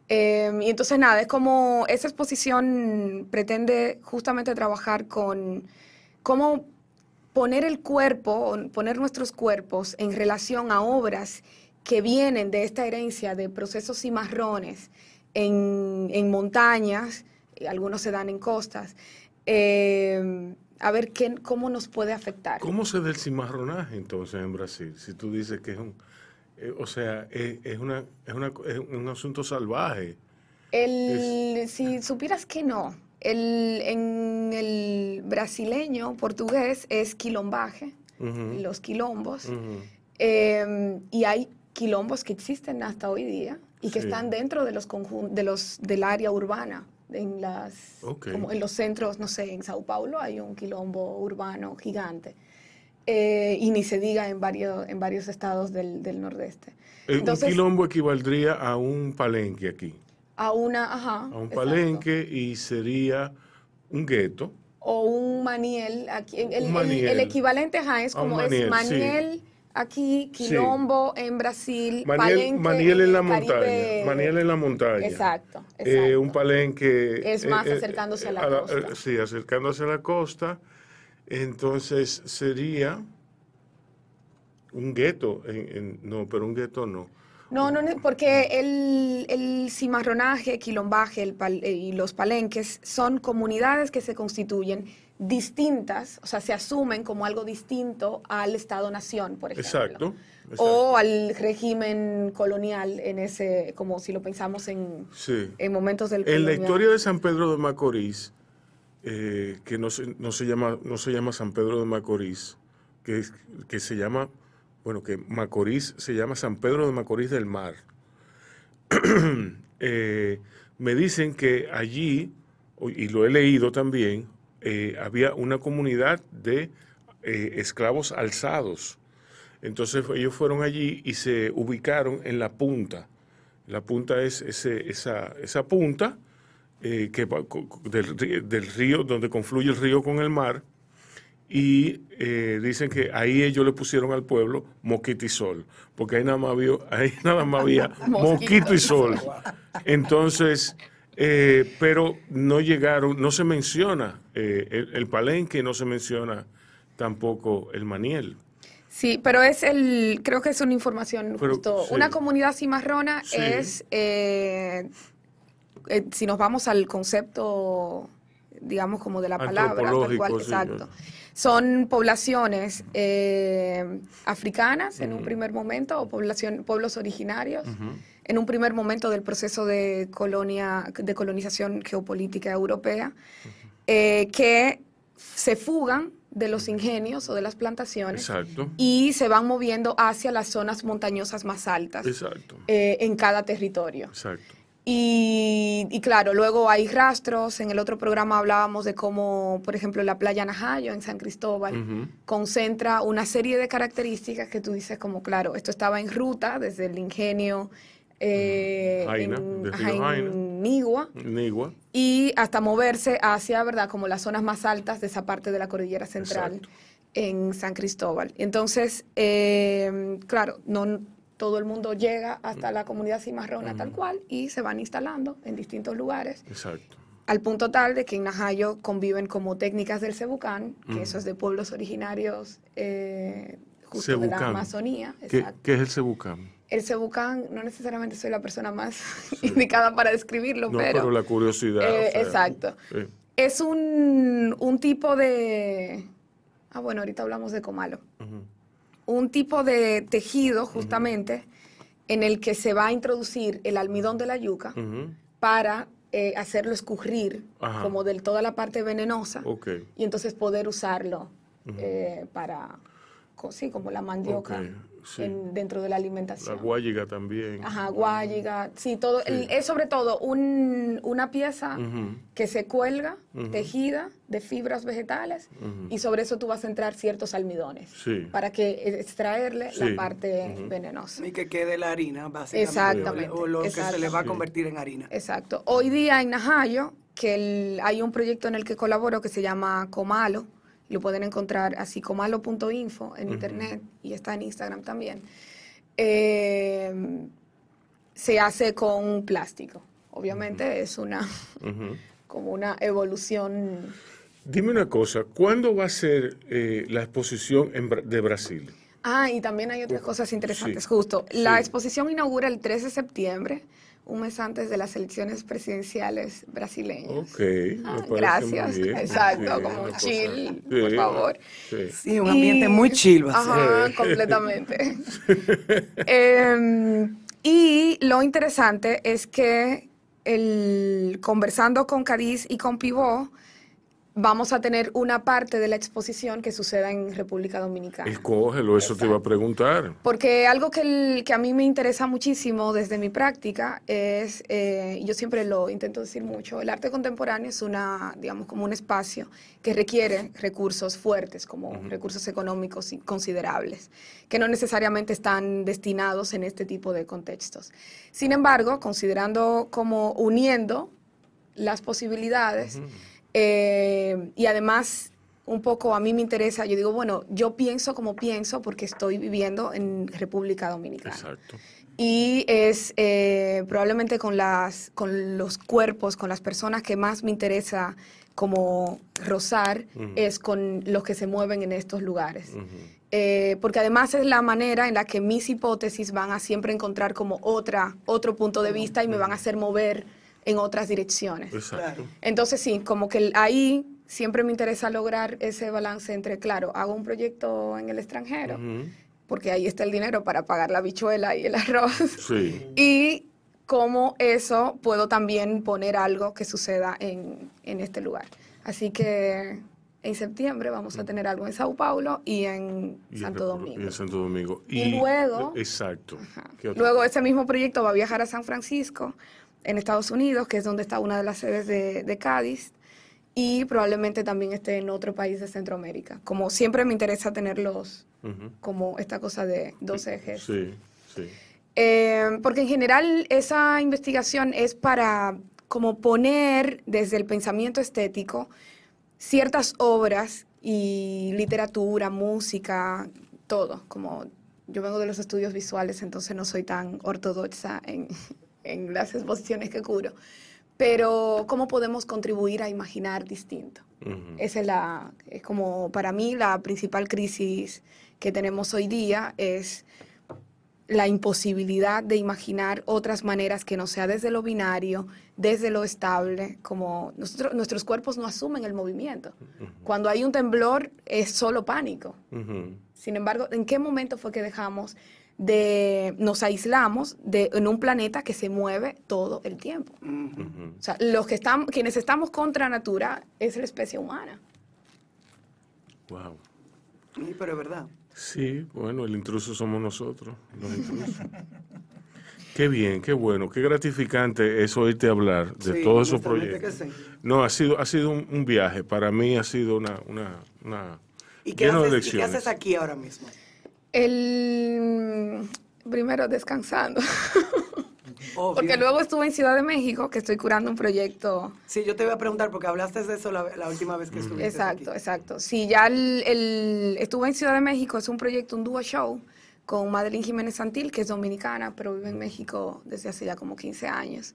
Eh, y entonces nada, es como esa exposición pretende justamente trabajar con cómo poner el cuerpo, poner nuestros cuerpos en relación a obras que vienen de esta herencia de procesos cimarrones en, en montañas, y algunos se dan en costas, eh, a ver qué, cómo nos puede afectar. ¿Cómo se da el cimarronaje entonces en Brasil? Si tú dices que es un, eh, o sea, es, es una, es, una, es un asunto salvaje. El, si supieras que no, el, en el brasileño portugués es quilombaje, Ujú, los quilombos, ujú. eh, y hay quilombos que existen hasta hoy día y que Sí. están dentro de los de los del área urbana, en las Ok. como en los centros, no sé, en Sao Paulo hay un quilombo urbano gigante. eh, y ni se diga en varios, en varios estados del, del nordeste. Eh, Entonces- un quilombo equivaldría a un palenque aquí. A una, ajá. A un exacto. palenque y sería Un gueto. o un maniel. Aquí, el, el- Un maniel. el equivalente ajá, es como maniel, es sí. Aquí, quilombo en Brasil, Maniel, palenque maniel en la Caribe. montaña. Maniel en la montaña. Exacto, Eh, exacto. un palenque. Es más acercándose a la costa. eh, sí, acercándose a la costa. Entonces sería un gueto. en- en- no, pero un gueto no. No, no, porque el, el cimarronaje, quilombaje el pal- eh, y los palenques son comunidades que se constituyen distintas, o sea, se asumen como algo distinto al Estado-nación, por ejemplo. Exacto. O al régimen colonial, en ese, como si lo pensamos en, Sí. en momentos del En la historia de San Pedro de Macorís, eh, que no se, no, se llama, no se llama San Pedro de Macorís, que, que se llama, bueno, que Macorís se llama San Pedro de Macorís del Mar. Eh, me dicen que allí, y lo he leído también, eh, había una comunidad de eh, esclavos alzados. Entonces ellos fueron allí y se ubicaron en la punta. La punta es ese, esa, esa punta eh, que del, del río, donde confluye el río con el mar, y eh, dicen que ahí ellos le pusieron al pueblo Mosquito y Sol, porque ahí nada más había, ahí nada más había Mosquito y Sol. Entonces, eh, pero no llegaron, no se menciona eh, el, el palenque, no se menciona tampoco el maniel. Sí, pero es el, creo que es una información Pero, justo. sí. Una comunidad cimarrona Sí. es, eh, eh, si nos vamos al concepto, digamos, como de la palabra, tal cual, sí. exacto. Son poblaciones eh, africanas en un primer momento o población, pueblos originarios en un primer momento del proceso de colonia, de colonización geopolítica europea, eh, que se fugan de los ingenios o de las plantaciones Exacto. y se van moviendo hacia las zonas montañosas más altas Exacto. eh, en cada territorio. Exacto. Y, y claro, luego hay rastros. En el otro programa hablábamos de cómo, por ejemplo, la playa Najayo en San Cristóbal Ujú. concentra una serie de características que tú dices como, claro, esto estaba en ruta desde el ingenio eh, en, ajá, en Nigua Nigua. y hasta moverse hacia, ¿verdad?, como las zonas más altas de esa parte de la cordillera central Exacto. en San Cristóbal. Entonces, eh, claro, no todo el mundo llega hasta la comunidad cimarrona tal cual y se van instalando en distintos lugares, Exacto. al punto tal de que en Najayo conviven como técnicas del Cebucán, que eso es de pueblos originarios eh, justo de la. Amazonía. ¿Qué, qué es el cebucán? El Cebucán, no necesariamente soy la persona más indicada para describirlo, No, pero... pero la curiosidad. Eh, o sea, exacto. Es un, un tipo de... Ah, bueno, ahorita hablamos de comalo. Un tipo de tejido, justamente, en el que se va a introducir el almidón de la yuca para eh, hacerlo escurrir Ajá. como de toda la parte venenosa Ok. y entonces poder usarlo eh, para, sí, como la mandioca sí. en- dentro de la La alimentación. guayiga también. Ajá, guayiga, sí, todo. el- es sobre todo un- una pieza que se cuelga, tejida de fibras vegetales, y sobre eso tú vas a entrar ciertos almidones Sí. para que eh, extraerle Sí. la parte venenosa. Y que quede la harina, básicamente. Exactamente, O lo que se le va a convertir en harina. Exacto. Hoy día en Najayo, que el- hay un proyecto en el que colaboro que se llama Comalo, lo pueden encontrar así, comalo.info en internet y está en Instagram también. Eh, se hace con plástico. Obviamente es una Ujú. como una evolución. Dime una cosa, ¿cuándo va a ser eh, la exposición en de Brasil? Ah, y también hay otras cosas interesantes, Sí. justo. La Sí. exposición inaugura el 13 de septiembre, un mes antes de las elecciones presidenciales brasileñas. Ok, me Ah, gracias. muy bien. Exacto, Sí, como cosa- chill, por Sí, favor. sí. Sí, un ambiente Y- muy chill va a ser. Ajá, completamente. Em, y lo interesante es que el, conversando con Cádiz y con Pivot, vamos a tener una parte de la exposición que suceda en República Dominicana. Escógelo, eso te iba a preguntar. Porque algo que, el- que a mí me interesa muchísimo desde mi práctica es, eh, y yo siempre lo intento decir mucho, el arte contemporáneo es una, digamos, como un espacio que requiere recursos fuertes, como recursos económicos y considerables, que no necesariamente están destinados en este tipo de contextos. Sin embargo, considerando como uniendo las posibilidades, Eh, y además, un poco a mí me interesa, yo digo, bueno, yo pienso como pienso porque estoy viviendo en República Dominicana. Exacto. Y es eh, probablemente con, las, con los cuerpos, con las personas que más me interesa como rozar, es con los que se mueven en estos lugares. Eh, porque además es la manera en la que mis hipótesis van a siempre encontrar como otra, otro punto de vista y me van a hacer mover en otras direcciones. Exacto. Entonces sí, como que ahí siempre me interesa lograr ese balance entre, claro, hago un proyecto en el extranjero, Ujú. porque ahí está el dinero para pagar la bichuela y el arroz. Sí. Y cómo eso puedo también poner algo que suceda en, en este lugar. Así que en septiembre vamos a tener algo en Sao Paulo y en Y Santo Domingo. Y en Santo Domingo. Y luego- Exacto. Ajá. ¿Qué otro? Luego ese mismo proyecto va a viajar a San Francisco, en Estados Unidos, que es donde está una de las sedes de, de Cádiz, y probablemente también esté en otro país de Centroamérica. Como siempre me interesa tenerlos Ujú. como esta cosa de dos ejes. Sí, sí. Eh, porque en general esa investigación es para como poner desde el pensamiento estético ciertas obras y literatura, música, todo. Como yo vengo de los estudios visuales, entonces no soy tan ortodoxa en, en las exposiciones que curo. Pero cómo podemos contribuir a imaginar distinto. Ujú. Esa es la, es como para mí la principal crisis que tenemos hoy día es la imposibilidad de imaginar otras maneras que no sea desde lo binario, desde lo estable, como nosotros, nuestros cuerpos no asumen el movimiento. Cuando hay un temblor es solo pánico. Ujú. Sin embargo, ¿en qué momento fue que dejamos de, nos aislamos de, en un planeta que se mueve todo el tiempo? Ujú. O sea, los que estamos, quienes estamos contra natura es la especie humana. Wow. Sí, pero es verdad. Sí, bueno, el intruso somos nosotros, los intrusos. qué bien, qué bueno, qué gratificante es oírte hablar de Sí, todos esos proyectos. sí. No, ha sido, ha sido un, un viaje, para mí ha sido una, una, una ¿Y qué, lleno de haces, ¿Y qué haces aquí ahora mismo? El primero descansando, Obvio. porque luego estuve en Ciudad de México, que estoy curando un proyecto. Sí, yo te voy a preguntar porque hablaste de eso la, la última vez que estuviste Exacto, aquí. exacto. Sí, ya el, el- estuve en Ciudad de México, es un proyecto, un dúo show con Madeline Jiménez Santil, que es dominicana, pero vive en México desde hace ya como 15 años,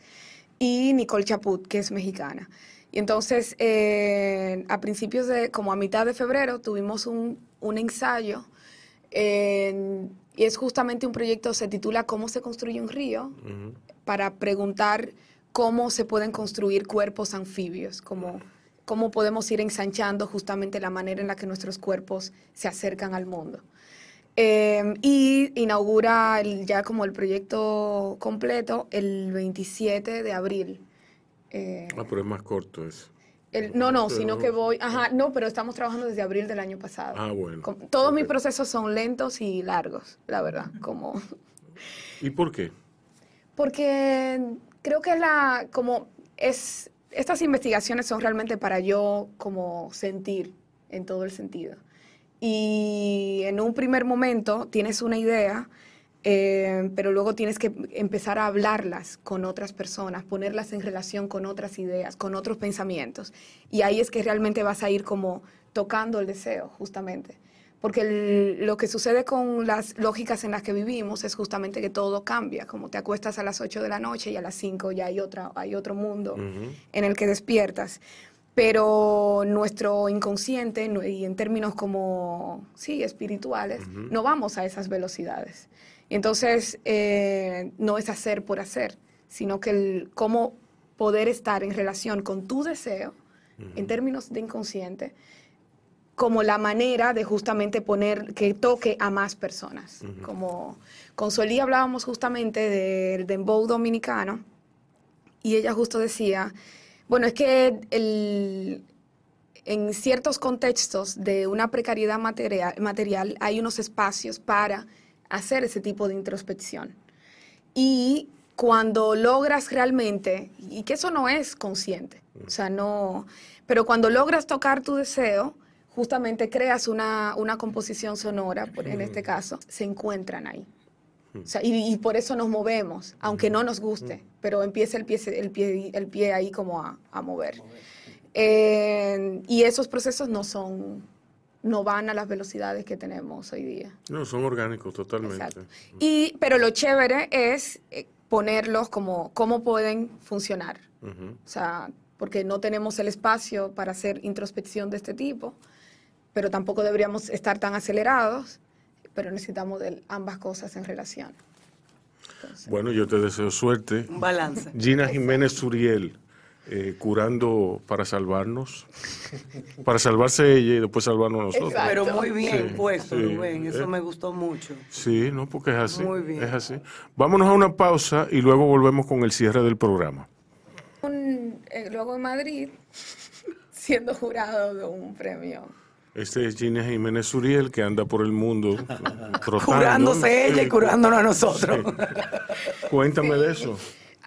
y Nicole Chaput, que es mexicana. Y entonces, eh, a principios de, como a mitad de febrero, tuvimos un, un ensayo, eh, y es justamente un proyecto, se titula ¿Cómo se construye un río? Para preguntar cómo se pueden construir cuerpos anfibios, cómo, cómo podemos ir ensanchando justamente la manera en la que nuestros cuerpos se acercan al mundo. Eh, y inaugura el- ya como el proyecto completo el 27 de abril. Eh, Ah, pero es más corto eso. El- no, no, Pero- sino que voy, ajá, no, pero estamos trabajando desde abril del año pasado. Ah, bueno. Todos mis procesos son lentos y largos, la verdad, como ¿Y por qué? Porque creo que la, como es, estas investigaciones son realmente para yo como sentir en todo el sentido. Y en un primer momento tienes una idea, eh, pero luego tienes que empezar a hablarlas con otras personas, ponerlas en relación con otras ideas, con otros pensamientos. Y ahí es que realmente vas a ir como tocando el deseo, justamente. Porque el- lo que sucede con las lógicas en las que vivimos es justamente que todo cambia, como te acuestas a las 8 de la noche y a las 5 ya hay, otra, hay otro mundo Ujú. en el que despiertas. Pero nuestro inconsciente, y en términos como, sí, espirituales, Ujú. no vamos a esas velocidades. Y entonces eh, no es hacer por hacer, sino que el cómo poder estar en relación con tu deseo, en términos de inconsciente, como la manera de justamente poner que toque a más personas. Como con Sueli hablábamos justamente del dembow dominicano y ella justo decía, bueno, es que el- en ciertos contextos de una precariedad material, material hay unos espacios para hacer ese tipo de introspección. Y cuando logras realmente, y que eso no es consciente, o sea, no, pero cuando logras tocar tu deseo, justamente creas una, una composición sonora, por- en este caso, se encuentran ahí. O sea, y, y por eso nos movemos, aunque no nos guste, pero empieza el pie, el pie, el pie ahí como a, a mover. Eh, y esos procesos no son, no van a las velocidades que tenemos hoy día. No, son orgánicos totalmente. Exacto. Y, pero lo chévere es eh, ponerlos como cómo pueden funcionar. O sea, porque no tenemos el espacio para hacer introspección de este tipo, pero tampoco deberíamos estar tan acelerados, pero necesitamos de ambas cosas en relación. Entonces, Bueno, yo te deseo suerte. Un balance. Gina Jiménez Suriel, eh, curando para salvarnos, para salvarse ella y después salvarnos nosotros. Exacto. Pero muy bien Sí, puesto, sí, Rubén. Eso eh. me gustó mucho. Sí, no, porque es así. Muy bien. Es así. Vámonos a una pausa y luego volvemos con el cierre del programa. un- eh, luego en Madrid, siendo jurado de un premio. Este es Gina Jiménez Suriel que anda por el mundo trotando. Curándose ella y curándonos a nosotros. Cuéntame de eso.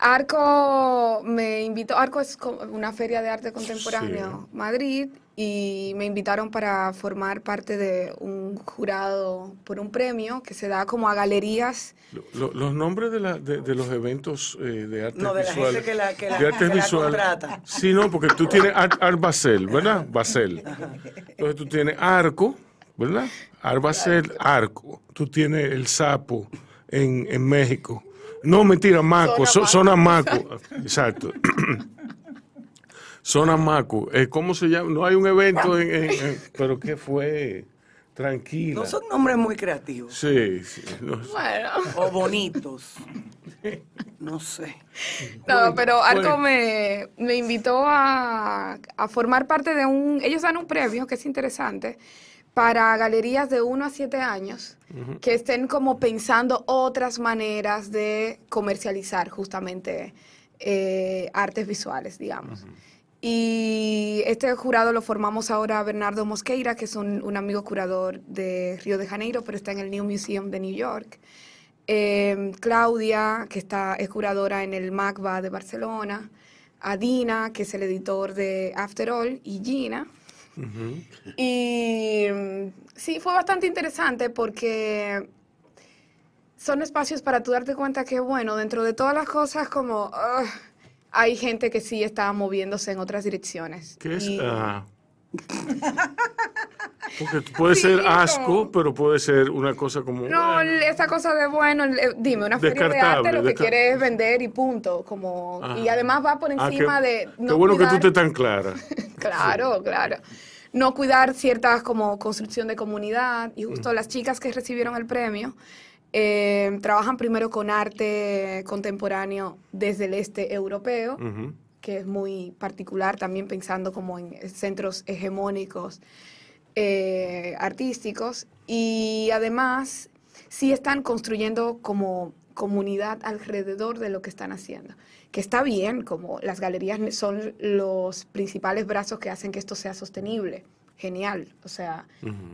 Arco me invitó, Arco es una feria de arte contemporáneo, Madrid, y me invitaron para formar parte de un jurado por un premio que se da como a galerías. Lo- lo- los nombres de, la- de- de los eventos eh, de arte No, de la visual. gente que la- que la- de artes que la visual. contrata. Sí, no, porque tú tienes Art, Art Basel, ¿verdad? Basel. Entonces tú tienes Arco, ¿verdad? Art Basel, Arco. Tú tienes el sapo en, en México. No, mentira, Maco, Zona Zona Maco. Exacto. Zona Maco. Eh, ¿Cómo se llama? No hay un evento, en, en- en- pero ¿qué fue? Tranquila. No son nombres muy creativos Sí, sí. no, Bueno, o bonitos. No sé. no, pero Arco me invitó a, a formar parte de un, ellos dan un premio que es interesante para galerías de 1 a 7 años que estén como pensando otras maneras de comercializar justamente eh, artes visuales, digamos. Y este jurado lo formamos ahora Bernardo Mosqueira, que es un, un amigo curador de Río de Janeiro, pero está en el New Museum de New York. Eh, Claudia, que está, es curadora en el MACBA de Barcelona. Adina, que es el editor de After All. Y Gina. Y sí, fue bastante interesante porque son espacios para tú darte cuenta que, bueno, dentro de todas las cosas, como ugh, hay gente que sí está moviéndose en otras direcciones. ¿Qué es? Y- Ah. Porque puede Sí, ser asco, pero puede ser una cosa como. No, bueno. esa cosa de, bueno, le- dime, una feria de arte lo que quiere es vender y punto. Como, Ajá. y además va por Ah, encima qué- de... Qué bueno que tú estés tan clara. Claro, claro. No cuidar ciertas como construcción de comunidad. Y justo las chicas que recibieron el premio eh, trabajan primero con arte contemporáneo desde el este europeo, Ujú. Que es muy particular, también pensando como en centros hegemónicos eh, artísticos. Y además sí están construyendo como comunidad alrededor de lo que están haciendo. Que está bien, como las galerías son los principales brazos que hacen que esto sea sostenible. Genial, o sea,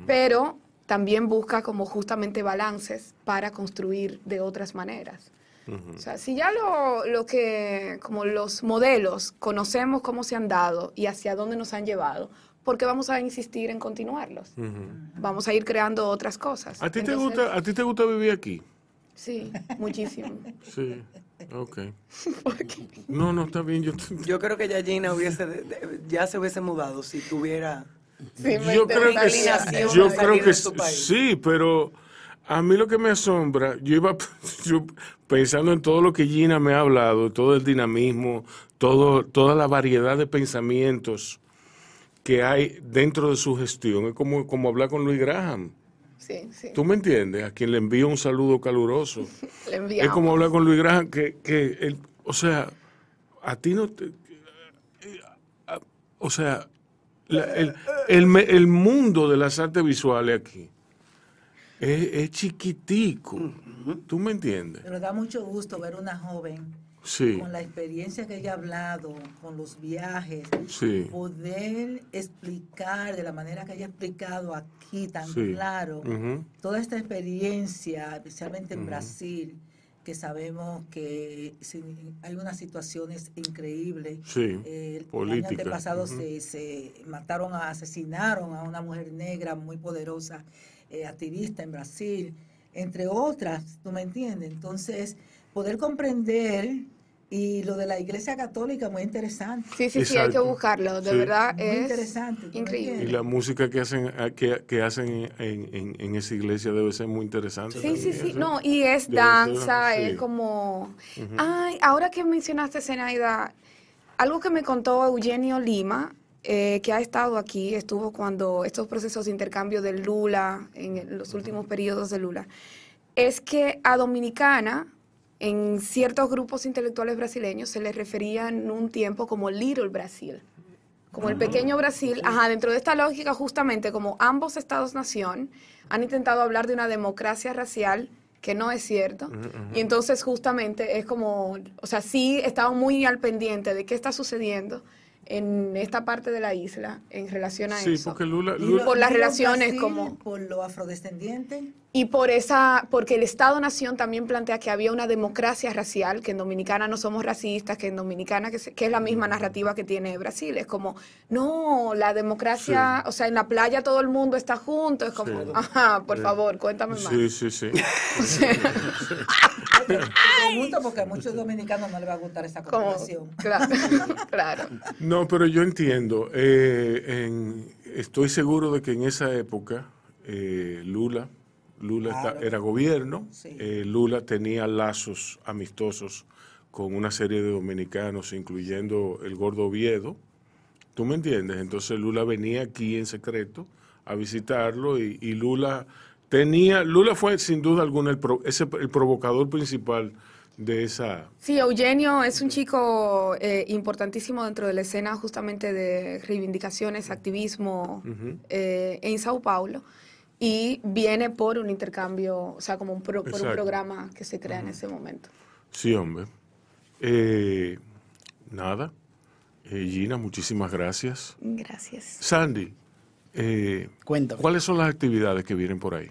pero también busca como justamente balances para construir de otras maneras. O sea, si ya lo, lo que, como los modelos, conocemos cómo se han dado y hacia dónde nos han llevado, ¿por qué vamos a insistir en continuarlos? Vamos a ir creando otras cosas. ¿A ti, te Entonces, gusta, ¿A ti te gusta vivir aquí? Sí, muchísimo. Sí. Ok. No, no, está bien. Yo, Yo creo que ya Gina hubiese, de- de- ya se hubiese mudado si tuviera... Sí, me yo creo que Yo creo que sí, pero a mí lo que me asombra, yo iba yo pensando en todo lo que Gina me ha hablado, todo el dinamismo, todo, toda la variedad de pensamientos que hay dentro de su gestión. Es como, como hablar con Luis Graham. Sí, sí. ¿Tú me entiendes? A quien le envío un saludo caluroso. Le Es como hablar con Luis Graham, que, que él, o sea, a ti no te... a- O sea, la- el, el me- el mundo de las artes visuales aquí es, es chiquitico. ¿Tú me entiendes? Pero da mucho gusto ver una joven Sí, con la experiencia que ella ha hablado, con los viajes, sí. poder explicar de la manera que ella ha explicado aquí tan Sí. claro toda esta experiencia, especialmente en Brasil, que sabemos que hay unas situaciones increíbles. Sí, Eh, el año antepasado Ujú. se, se mataron, a- asesinaron a una mujer negra muy poderosa, eh, activista en Brasil, entre otras, ¿tú me entiendes? Entonces, poder comprender Y lo de la Iglesia Católica, muy interesante. Sí, sí, sí, hay que buscarlo. De Sí. verdad Muy es interesante, ¿tú me increíble. Y la música que hacen ah, que, que hacen en, en- en esa iglesia debe ser muy interesante. Sí, sí, también, sí. ¿sí? No, y es Debe ser, danza, sí. es como... Ay, ahora que mencionaste Zenaida, algo que me contó Eugenio Lima, eh, que ha estado aquí, estuvo cuando estos procesos de intercambio del Lula, en los últimos periodos de Lula, es que a Dominicana, en ciertos grupos intelectuales brasileños, se les refería en un tiempo como Little Brasil. Como el pequeño Brasil, ajá, dentro de esta lógica, justamente como ambos estados-nación han intentado hablar de una democracia racial que no es cierto. Y entonces, justamente, es como, o sea, sí estaban muy al pendiente de qué está sucediendo en esta parte de la isla en relación a Sí, eso. porque Lula, por las relaciones Brasil, como- Por lo afrodescendiente. Y por esa, porque el Estado-Nación también plantea que había una democracia racial, que en Dominicana no somos racistas, que en Dominicana, que, se- que es la misma narrativa que tiene Brasil. Es como, no, la democracia, o sea, en la playa todo el mundo está junto. Es como, Sí. ajá, por favor, cuéntame más. sí, sí, sí. Te pregunto porque a muchos dominicanos no les va a gustar esa Como, comparación. claro, claro. No, pero yo entiendo. eh, en- estoy seguro de que en esa época eh, Lula, Lula era gobierno, Sí. eh, Lula tenía lazos amistosos con una serie de dominicanos, incluyendo el gordo Oviedo. ¿Tú me entiendes? Entonces Lula venía aquí en secreto a visitarlo y, y Lula tenía, Lula fue sin duda alguna el, pro- ese, el provocador principal de esa... Sí, Eugenio es un chico eh, importantísimo dentro de la escena justamente de reivindicaciones, activismo eh, en Sao Paulo y viene por un intercambio, o sea, como un pro- por un programa que se crea en ese momento. Sí, hombre. Eh, nada. Eh, Gina, muchísimas gracias. Gracias. Sandy, eh, Cuéntame. ¿cuáles son las actividades que vienen por ahí?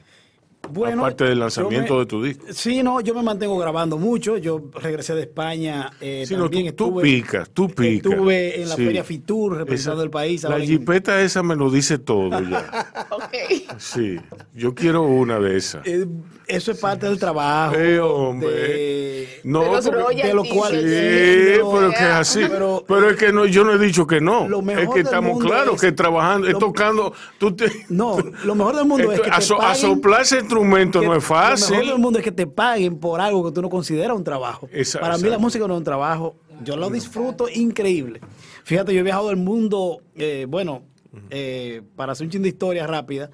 Bueno, Aparte del lanzamiento me- de tu disco. Sí, no, yo me mantengo grabando mucho. Yo regresé de España. Eh, Sí, también tú, tú estuve, picas, tú picas. Estuve en la Sí. Feria Fitur representando Esa- el país. La en- jipeta esa me lo dice todo ya. Sí, yo quiero una de esas. Eh, eso es parte del trabajo. Eh, hombre. de- No, de los porque- royalties, de lo cual- Sí, pero que es así. Pero- Pero, es que no, yo no he dicho que no. Lo mejor Es que del estamos claros es- que trabajando, es tocando. Tú te, No, lo mejor del mundo es que te Aso- paguen- asoplar ese instrumento que- no es Lo mejor fácil. del mundo es que te paguen por algo que tú no consideras un trabajo. Esa- Para mí la exacto. música no es un trabajo. Yo lo disfruto increíble. Fíjate, yo he viajado el mundo, eh, bueno, eh, para hacer un chin de historia rápida.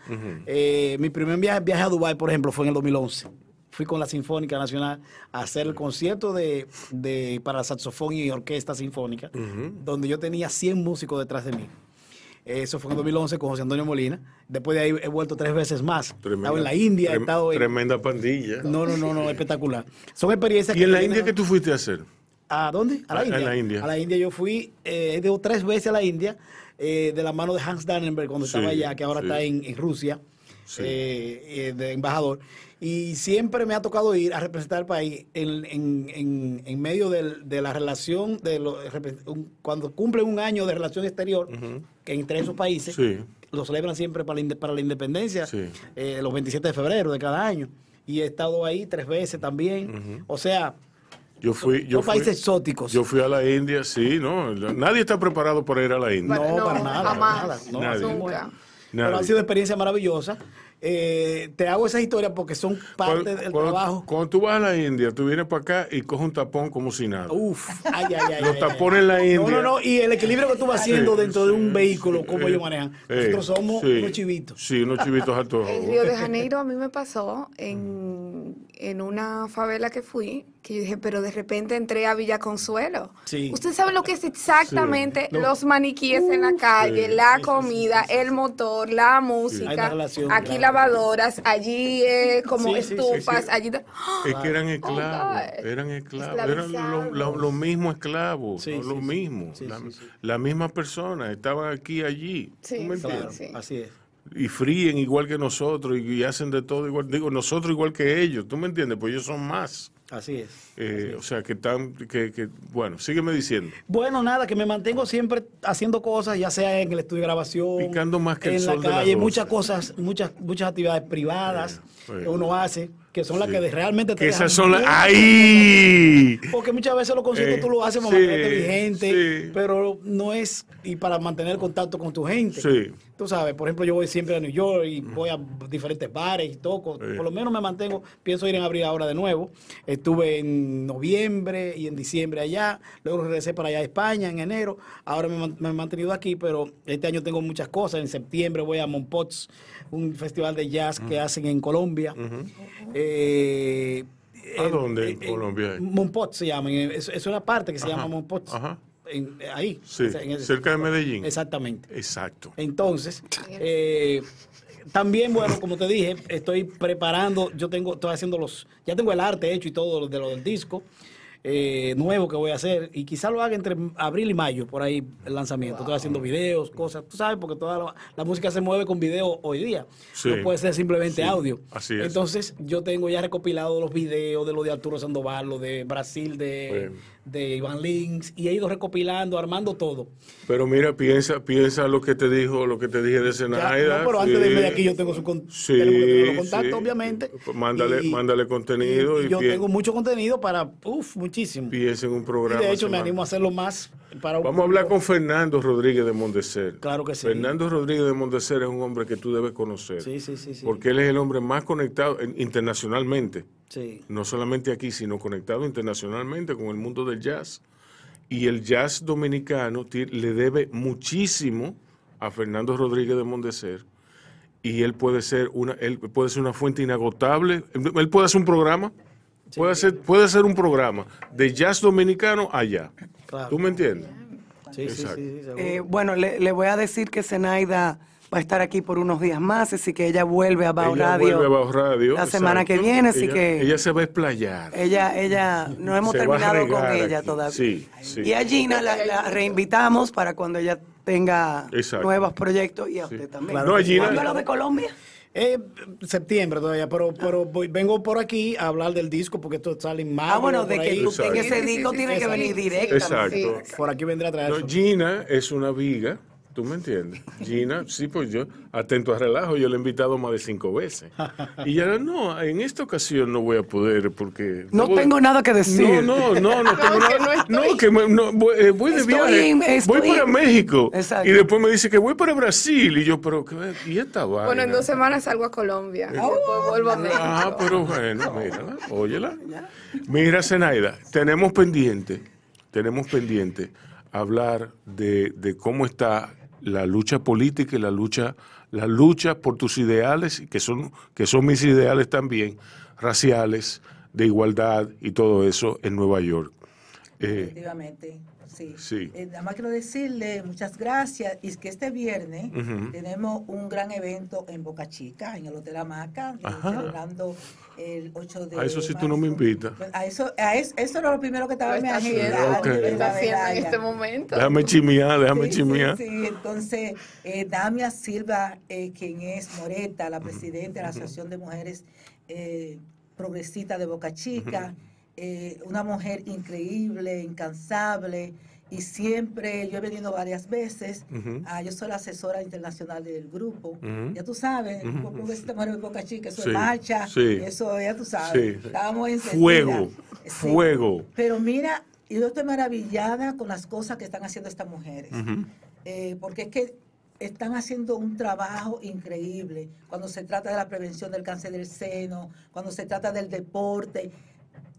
eh, mi primer viaje, viaje a Dubái, por ejemplo, fue en el 2011. Fui con la Sinfónica Nacional a hacer el concierto de, de- para saxofón y orquesta sinfónica, donde yo tenía 100 músicos detrás de mí. Eso fue en el 2011 con José Antonio Molina. Después de ahí he vuelto tres veces más. he estado en la India, he trem- estado en... Tremenda pandilla. No, no, no, no, espectacular. Son experiencias ¿Y en la India qué tú fuiste a hacer? ¿A dónde? A la A- a India. la India. A la India yo fui, eh, he ido tres veces a la India, eh, de la mano de Hans Dannenberg cuando Sí, estaba allá, que ahora sí. está en, en Rusia, Sí. eh, eh, de embajador. Y siempre me ha tocado ir a representar al país en, en- en- en medio del- de la relación, de lo- un- cuando cumplen un año de relación exterior que entre esos países. Sí. Lo celebran siempre para la, para la independencia, Sí. eh, los 27 de febrero de cada año. Y he estado ahí tres veces también. O sea, Yo fui, yo fui- países exóticos. Yo fui a la India, sí, no. Nadie está preparado para ir a la India. No, para nada. para jamás. nada. No, Nunca. Pero ha sido experiencia maravillosa. Eh, te hago esas historias porque son parte Cuando, del cuando- trabajo. cuando tú vas a la India, tú vienes para acá y coges un tapón como si nada. Uf, ay, ay, ay. Los ay, tapones ay. en la India. No, no, no. Y el equilibrio que tú vas haciendo Sí, dentro de un sí, vehículo, como eh, ellos manejan. eh, Nosotros somos sí, unos chivitos. Sí, unos chivitos a todos. En Río de Janeiro a mí me pasó en, en una favela que fui, que yo dije, pero de repente entré a Villa Consuelo. Sí. Usted sabe lo que es exactamente Lo- los maniquíes en la calle, sí, la sí, sí, comida, el motor, la Hay una música, relación, aquí claro. lavadoras, allí eh, como Sí, sí, sí, estufas, sí. allí... Es que eran esclavos, God. eran esclavos, eran lo, Esclavizados. lo- lo mismo esclavos, Sí, no sí, lo sí. mismo. Sí, la, sí, sí. la misma persona, estaban aquí, allí. Sí, ¿tú me entiendes? Claro, así es. Y fríen igual que nosotros y, y hacen de todo igual. Digo, nosotros igual que ellos, ¿tú me entiendes? Pues ellos son más. Así es. Eh, o sea, que están, que, que, bueno, sígueme diciendo. Bueno, nada, que me mantengo siempre haciendo cosas, ya sea en el estudio de grabación, Picando más que el en sol la calle, muchas cosas, muchas muchas actividades privadas sí. que uno hace. que son las que realmente te Que esas son las... ¡Ay! Porque muchas veces los conciertos Eh, tú lo haces para sí, mantenerte vigente, sí. pero no es y para mantener contacto con tu gente. Sí. Tú sabes, por ejemplo, yo voy siempre a New York y voy a diferentes bares y toco. Sí. Por lo menos me mantengo, pienso ir en abril ahora de nuevo. Estuve en noviembre y en diciembre allá, luego regresé para allá a España en enero. Ahora me, he mantenido aquí, pero este año tengo muchas cosas. En septiembre voy a Monpots, un festival de jazz que hacen en Colombia. Eh, ¿A eh, dónde en eh, Colombia? Monpot se llama, es una parte que se Ajá, llama Monpot. ajá. En- ahí. Sí, o sea, en ese- cerca de Medellín. Exactamente. Exacto. Entonces, eh, también, bueno, como te dije, estoy preparando, yo tengo, estoy haciendo los, ya tengo el arte hecho y todo de lo del disco eh, nuevo que voy a hacer y quizá lo haga entre abril y mayo, por ahí el lanzamiento. Estoy haciendo videos, cosas, tú sabes, porque toda la, la música se mueve con video hoy día. Sí. No puede ser simplemente Sí, audio. así es. Entonces, yo tengo ya recopilado los videos de lo de Arturo Sandoval, lo de Brasil, de, de Iván Lins, y he ido recopilando, armando todo. Pero mira, piensa, piensa lo que te dijo, lo que te dije de Zenaida. no, pero antes de irme de aquí yo tengo su con- Sí, los contactos, obviamente. Pues mándale- mándale contenido y yo tengo mucho contenido para, uff, muchísimo. Piensa en un Y programa. de hecho me animo a hacerlo más para un Vamos a hablar con Fernando Rodríguez de Mondecer. Claro que sí. Fernando Rodríguez de Mondecer es un hombre que tú debes conocer. Sí, sí, sí, sí. Porque él es el hombre más conectado en- internacionalmente. Sí. no solamente aquí, sino conectado internacionalmente con el mundo del jazz. Y el jazz dominicano le debe muchísimo a Fernando Rodríguez de Mondecer. Y él puede ser una, él puede ser una fuente inagotable. Él puede hacer un programa. Puede hacer, puede hacer un programa de jazz dominicano allá. Claro. ¿Tú me entiendes? Sí, sí, sí. Eh, bueno, le, le voy a decir que Zenaida va a estar aquí por unos días más, así que ella vuelve a Bao ella Radio. vuelve a Bajo Radio. la semana que viene, así Ella- que- Ella se va a explayar. Ella, ella, no hemos Se terminado con ella aquí. todavía. Sí, sí. Y a Gina la, la reinvitamos para cuando ella tenga Exacto. nuevos proyectos y a Sí. usted también. Claro No, a Gina- ¿Cuándo es lo de Colombia? Eh, septiembre todavía, pero, pero voy- vengo por aquí a hablar del disco porque esto sale en mayo. Ah, bueno, de que tú tengas ese Sí, sí, disco sí, tiene sí, que sí. venir Sí. directo. Exacto. Sí. Por aquí vendré a traer No. Gina es una viga, ¿tú me entiendes? Gina, sí, pues yo, atento a relajo, yo le he invitado más de cinco veces. Y ella, no, en esta ocasión no voy a poder porque... No voy- tengo nada que decir. No, no, no, no tengo No, que nada. no No, que me- no, voy, eh, voy de Estoy viaje. en- voy para México. Exacto. Y después me dice que voy para Brasil. Y yo, pero, ¿qué? ¿y esta vaina? Bueno, en dos semanas salgo a Colombia. después vuelvo a México. Ah, pero bueno, mírala, óyela. Mira, Zenaida, tenemos pendiente, tenemos pendiente hablar de, de cómo está la lucha política y la lucha, la lucha por tus ideales, que son, que son mis ideales también, raciales, de igualdad y todo eso en Nueva York. Eh, Efectivamente, sí. Sí. Eh, nada más quiero decirle muchas gracias y es que este viernes tenemos un gran evento en Boca Chica, en el Hotel Hamaca, eh, celebrando el 8 de A eso sí tú no me invitas. Pues, A eso, a eso, eso era lo primero que estaba en mi agenda. en este momento. déjame chimiar, déjame Sí, chimiar. sí. entonces eh, Damia Silva, eh, quien es Moreta, la presidenta de la Asociación de Mujeres eh, Progresistas de Boca Chica, eh, una mujer increíble, incansable, y siempre, yo he venido varias veces, Ujú. ah, yo soy la asesora internacional del grupo, Ujú. ya tú sabes, Ujú. grupo Progresista Mujeres de Boca Chica, eso Sí, es marcha, sí. eso ya tú sabes, Sí. estábamos encendidas. Fuego, fuego. Pero mira, yo estoy maravillada con las cosas que están haciendo estas mujeres. Eh, porque es que están haciendo un trabajo increíble cuando se trata de la prevención del cáncer del seno, cuando se trata del deporte,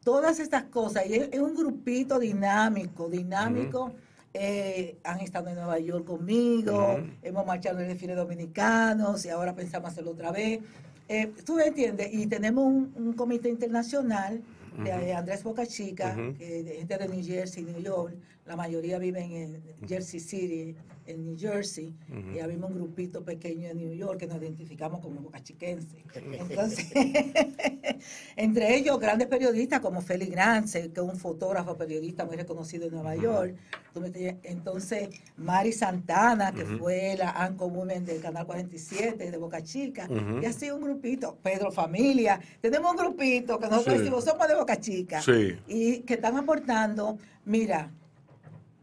todas estas cosas. Y es, un grupito dinámico, dinámico. Eh, han estado en Nueva York conmigo, hemos marchado en el desfile dominicanos y ahora pensamos hacerlo otra vez. Eh, Tú me entiendes, y tenemos un, un comité internacional de Andrés Boca Chica, que de gente de New Jersey, New York, la mayoría viven en Jersey City, en New Jersey, y había un grupito pequeño en New York que nos identificamos como bocachiquenses. Entonces, entre ellos grandes periodistas como Félix Grance, que es un fotógrafo periodista muy reconocido en Nueva York. Entonces, Mari Santana, que fue la Anco Women del Canal 47 de Boca Chica, y así un grupito, Pedro Familia. Tenemos un grupito que nosotros Sí. decimos somos de Boca Chica Sí. y que están aportando, mira,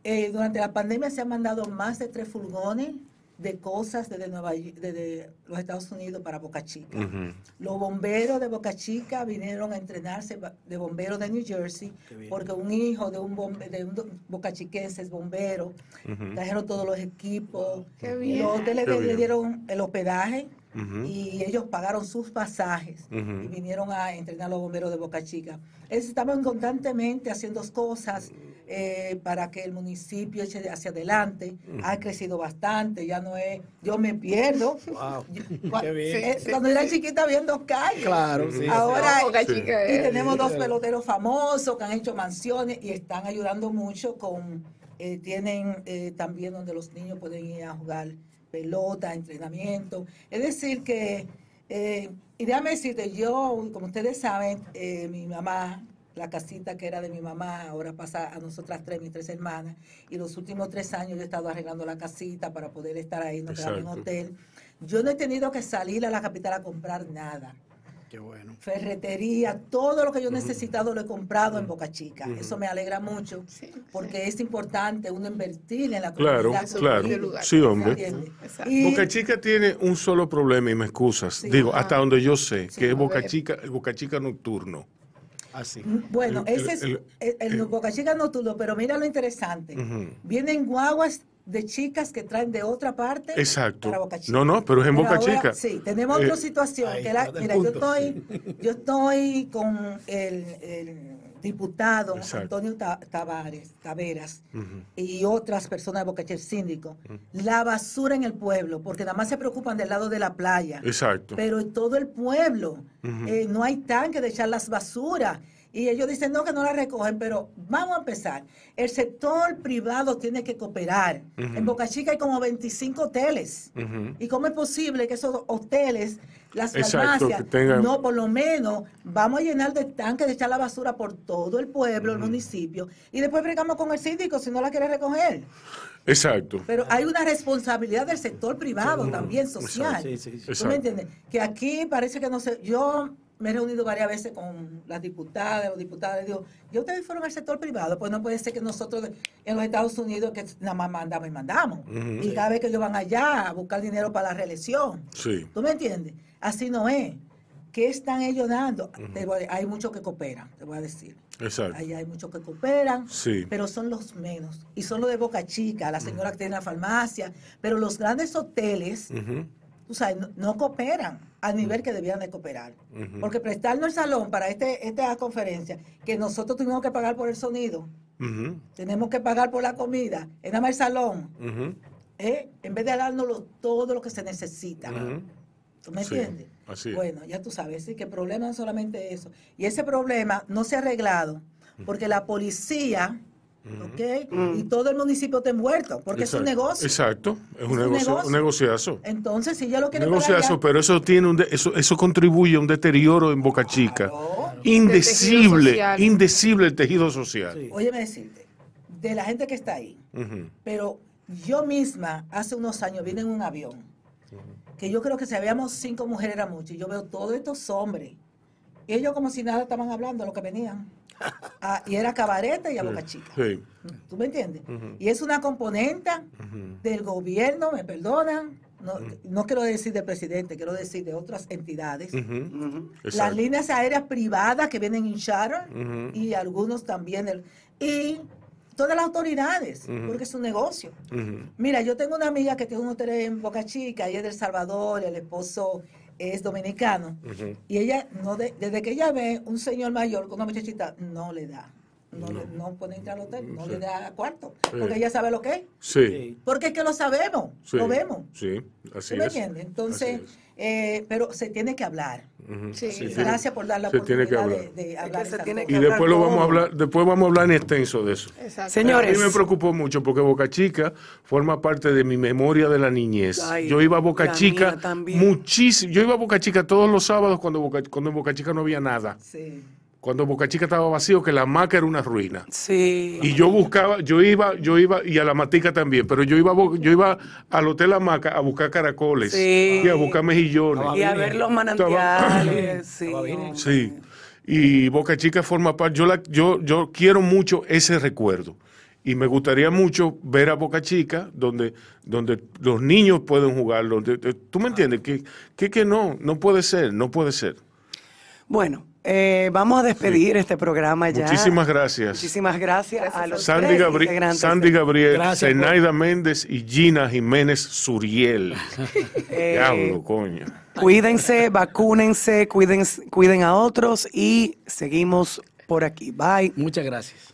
eh, durante la pandemia se han mandado más de tres furgones de cosas desde, Nueva, desde los Estados Unidos para Boca Chica. Los bomberos de Boca Chica vinieron a entrenarse de bomberos de New Jersey porque un hijo de un, bombe, de un bocachiquense es bombero. Trajeron todos los equipos. Qué bien. Los hoteles Qué le- dieron el hospedaje y ellos pagaron sus pasajes y vinieron a entrenar a los bomberos de Boca Chica. Ellos estaban constantemente haciendo cosas eh, para que el municipio eche hacia adelante. Ha crecido bastante, ya no es, yo me pierdo. Wow. Yo- Qué bien. eh, Cuando era chiquita había dos calles. Claro, sí. Ahora Sí. Y tenemos dos peloteros famosos que han hecho mansiones y están ayudando mucho con, eh, tienen eh, también donde los niños pueden ir a jugar pelota, entrenamiento. Es decir que, eh, y déjame decirte, yo, como ustedes saben, eh, mi mamá, la casita que era de mi mamá, ahora pasa a nosotras tres, mis tres hermanas, y los últimos tres años yo he estado arreglando la casita para poder estar ahí, en Exacto. hotel. Yo no he tenido que salir a la capital a comprar nada Qué bueno. ferretería, todo lo que yo he necesitado lo he comprado en Boca Chica. Eso me alegra mucho Sí, porque es importante uno invertir en la Claro, comunidad. Claro. el lugar. Sí, hombre. Boca Chica tiene un solo problema y me excusas. Sí. Digo, hasta donde yo sé, Sí, que es Boca ver. Chica, el Boca Chica nocturno. Así. Bueno, El- ese es el- el, el Boca Chica nocturno, pero mira lo interesante. Vienen guaguas de chicas que traen de otra parte Exacto. para Boca Chica. No, no, pero es en Boca ahora, Chica. Sí, tenemos Eh, otra situación. ahí que la- el mira, yo estoy, yo estoy con el, el diputado Exacto. Antonio Ta- Tavares, Taveras y otras personas de Boca Chica, el síndico. La basura en el pueblo, porque nada más se preocupan del lado de la playa. Exacto. Pero en todo el pueblo eh, no hay tanque de echar las basuras. Y ellos dicen, no, que no la recogen, pero vamos a empezar. El sector privado tiene que cooperar. En Boca Chica hay como 25 hoteles. ¿Y cómo es posible que esos hoteles, las Exacto, farmacias, tengan- no, por lo menos vamos a llenar de tanques de echar la basura por todo el pueblo, el municipio, y después bregamos con el síndico si no la quiere recoger? Exacto. Pero hay una responsabilidad del sector privado también, social. Sí, sí, sí. ¿Tú Exacto. me entiendes? Que aquí parece que no sé, yo me he reunido varias veces con las diputadas, los diputados, les digo, ¿ya ustedes fueron al sector privado? Pues no puede ser que nosotros en los Estados Unidos que nada más mandamos y mandamos. Y cada vez que ellos van allá a buscar dinero para la reelección. Sí. ¿Tú me entiendes? Así no es. ¿Qué están ellos dando? Hay muchos que cooperan, te voy a decir. Exacto. Allá hay muchos que cooperan, Sí. pero son los menos. Y son los de Boca Chica, la señora que tiene la farmacia. Pero los grandes hoteles. Tú sabes, no, no cooperan al nivel que debían de cooperar. Porque prestarnos el salón para este, esta conferencia, que nosotros tuvimos que pagar por el sonido, tenemos que pagar por la comida, es nada más el salón. ¿eh? en vez de dárnoslo todo lo que se necesita. ¿Tú me Sí, entiendes? así. Bueno, ya tú sabes, sí, que el problema no es solamente eso. Y ese problema no se ha arreglado porque la policía, ¿ok? Y todo el municipio está envuelto, porque es un negocio. Exacto. Es un, negocio, negocio. un negociazo. Entonces, si yo lo Un quiero negociazo, pero eso tiene un de- eso, eso contribuye a un deterioro en Boca Chica. Indecible, social. indecible el tejido social. Sí. Óyeme decirte, de la gente que está ahí, pero yo misma hace unos años vine en un avión, que yo creo que si habíamos cinco mujeres era mucho, y yo veo todos estos hombres, y ellos como si nada estaban hablando lo que venían. Ah, y era cabareta y a boca chica. Sí. ¿Tú me entiendes? Y es una componenta del gobierno, me perdonan, no, no quiero decir del presidente, quiero decir de otras entidades. Las líneas aéreas privadas que vienen en charter y algunos también. del- y todas las autoridades, porque es un negocio. Mira, yo tengo una amiga que tiene un hotel en Boca Chica, ella es del Salvador, el esposo es dominicano. Y ella, no de- desde que ella ve un señor mayor con una muchachita, no le da. No, le- no puede entrar al hotel, no Sí. le da cuarto. Sí. Porque ella sabe lo que es. Sí. Porque es que lo sabemos, sí. lo vemos. Sí, así ¿Tú me es. entiendes? Entonces, Así es. Eh, pero se tiene que hablar. Sí. Sí, Gracias por dar la Se tiene que oportunidad hablar. de, de que hablar se tiene Y que cosas. hablar después lo vamos a hablar, después vamos a hablar en extenso de eso. Exacto. Señores. A mí me preocupó mucho porque Boca Chica forma parte de mi memoria de la niñez. Ay, yo iba a Boca Chica muchísimo. Yo iba a Boca Chica todos los sábados cuando, Boca- cuando en Boca Chica no había nada. Sí. Cuando Boca Chica estaba vacío, que la maca era una ruina. Sí. Y yo buscaba, yo iba, yo iba, y a la matica también, pero yo iba, yo iba al Hotel La Maca a buscar caracoles Sí. y a buscar mejillones. Y a ver los manantiales. sí. Sí. Y Boca Chica forma parte, yo, la, yo, yo quiero mucho ese recuerdo. Y me gustaría mucho ver a Boca Chica, donde, donde los niños pueden jugar. Donde, ¿Tú me entiendes? Que, que, que no, no puede ser, no puede ser. Bueno, eh, vamos a despedir este programa ya. Muchísimas gracias. Muchísimas gracias, a los Sandy, tres Gabri- integrantes Sandy Gabriel, Gracias por- Zenaida Méndez y Gina Jiménez Suriel. Eh, Diablo, coño. Cuídense, vacúnense, cuiden, cuiden a otros y seguimos por aquí. Bye. Muchas gracias.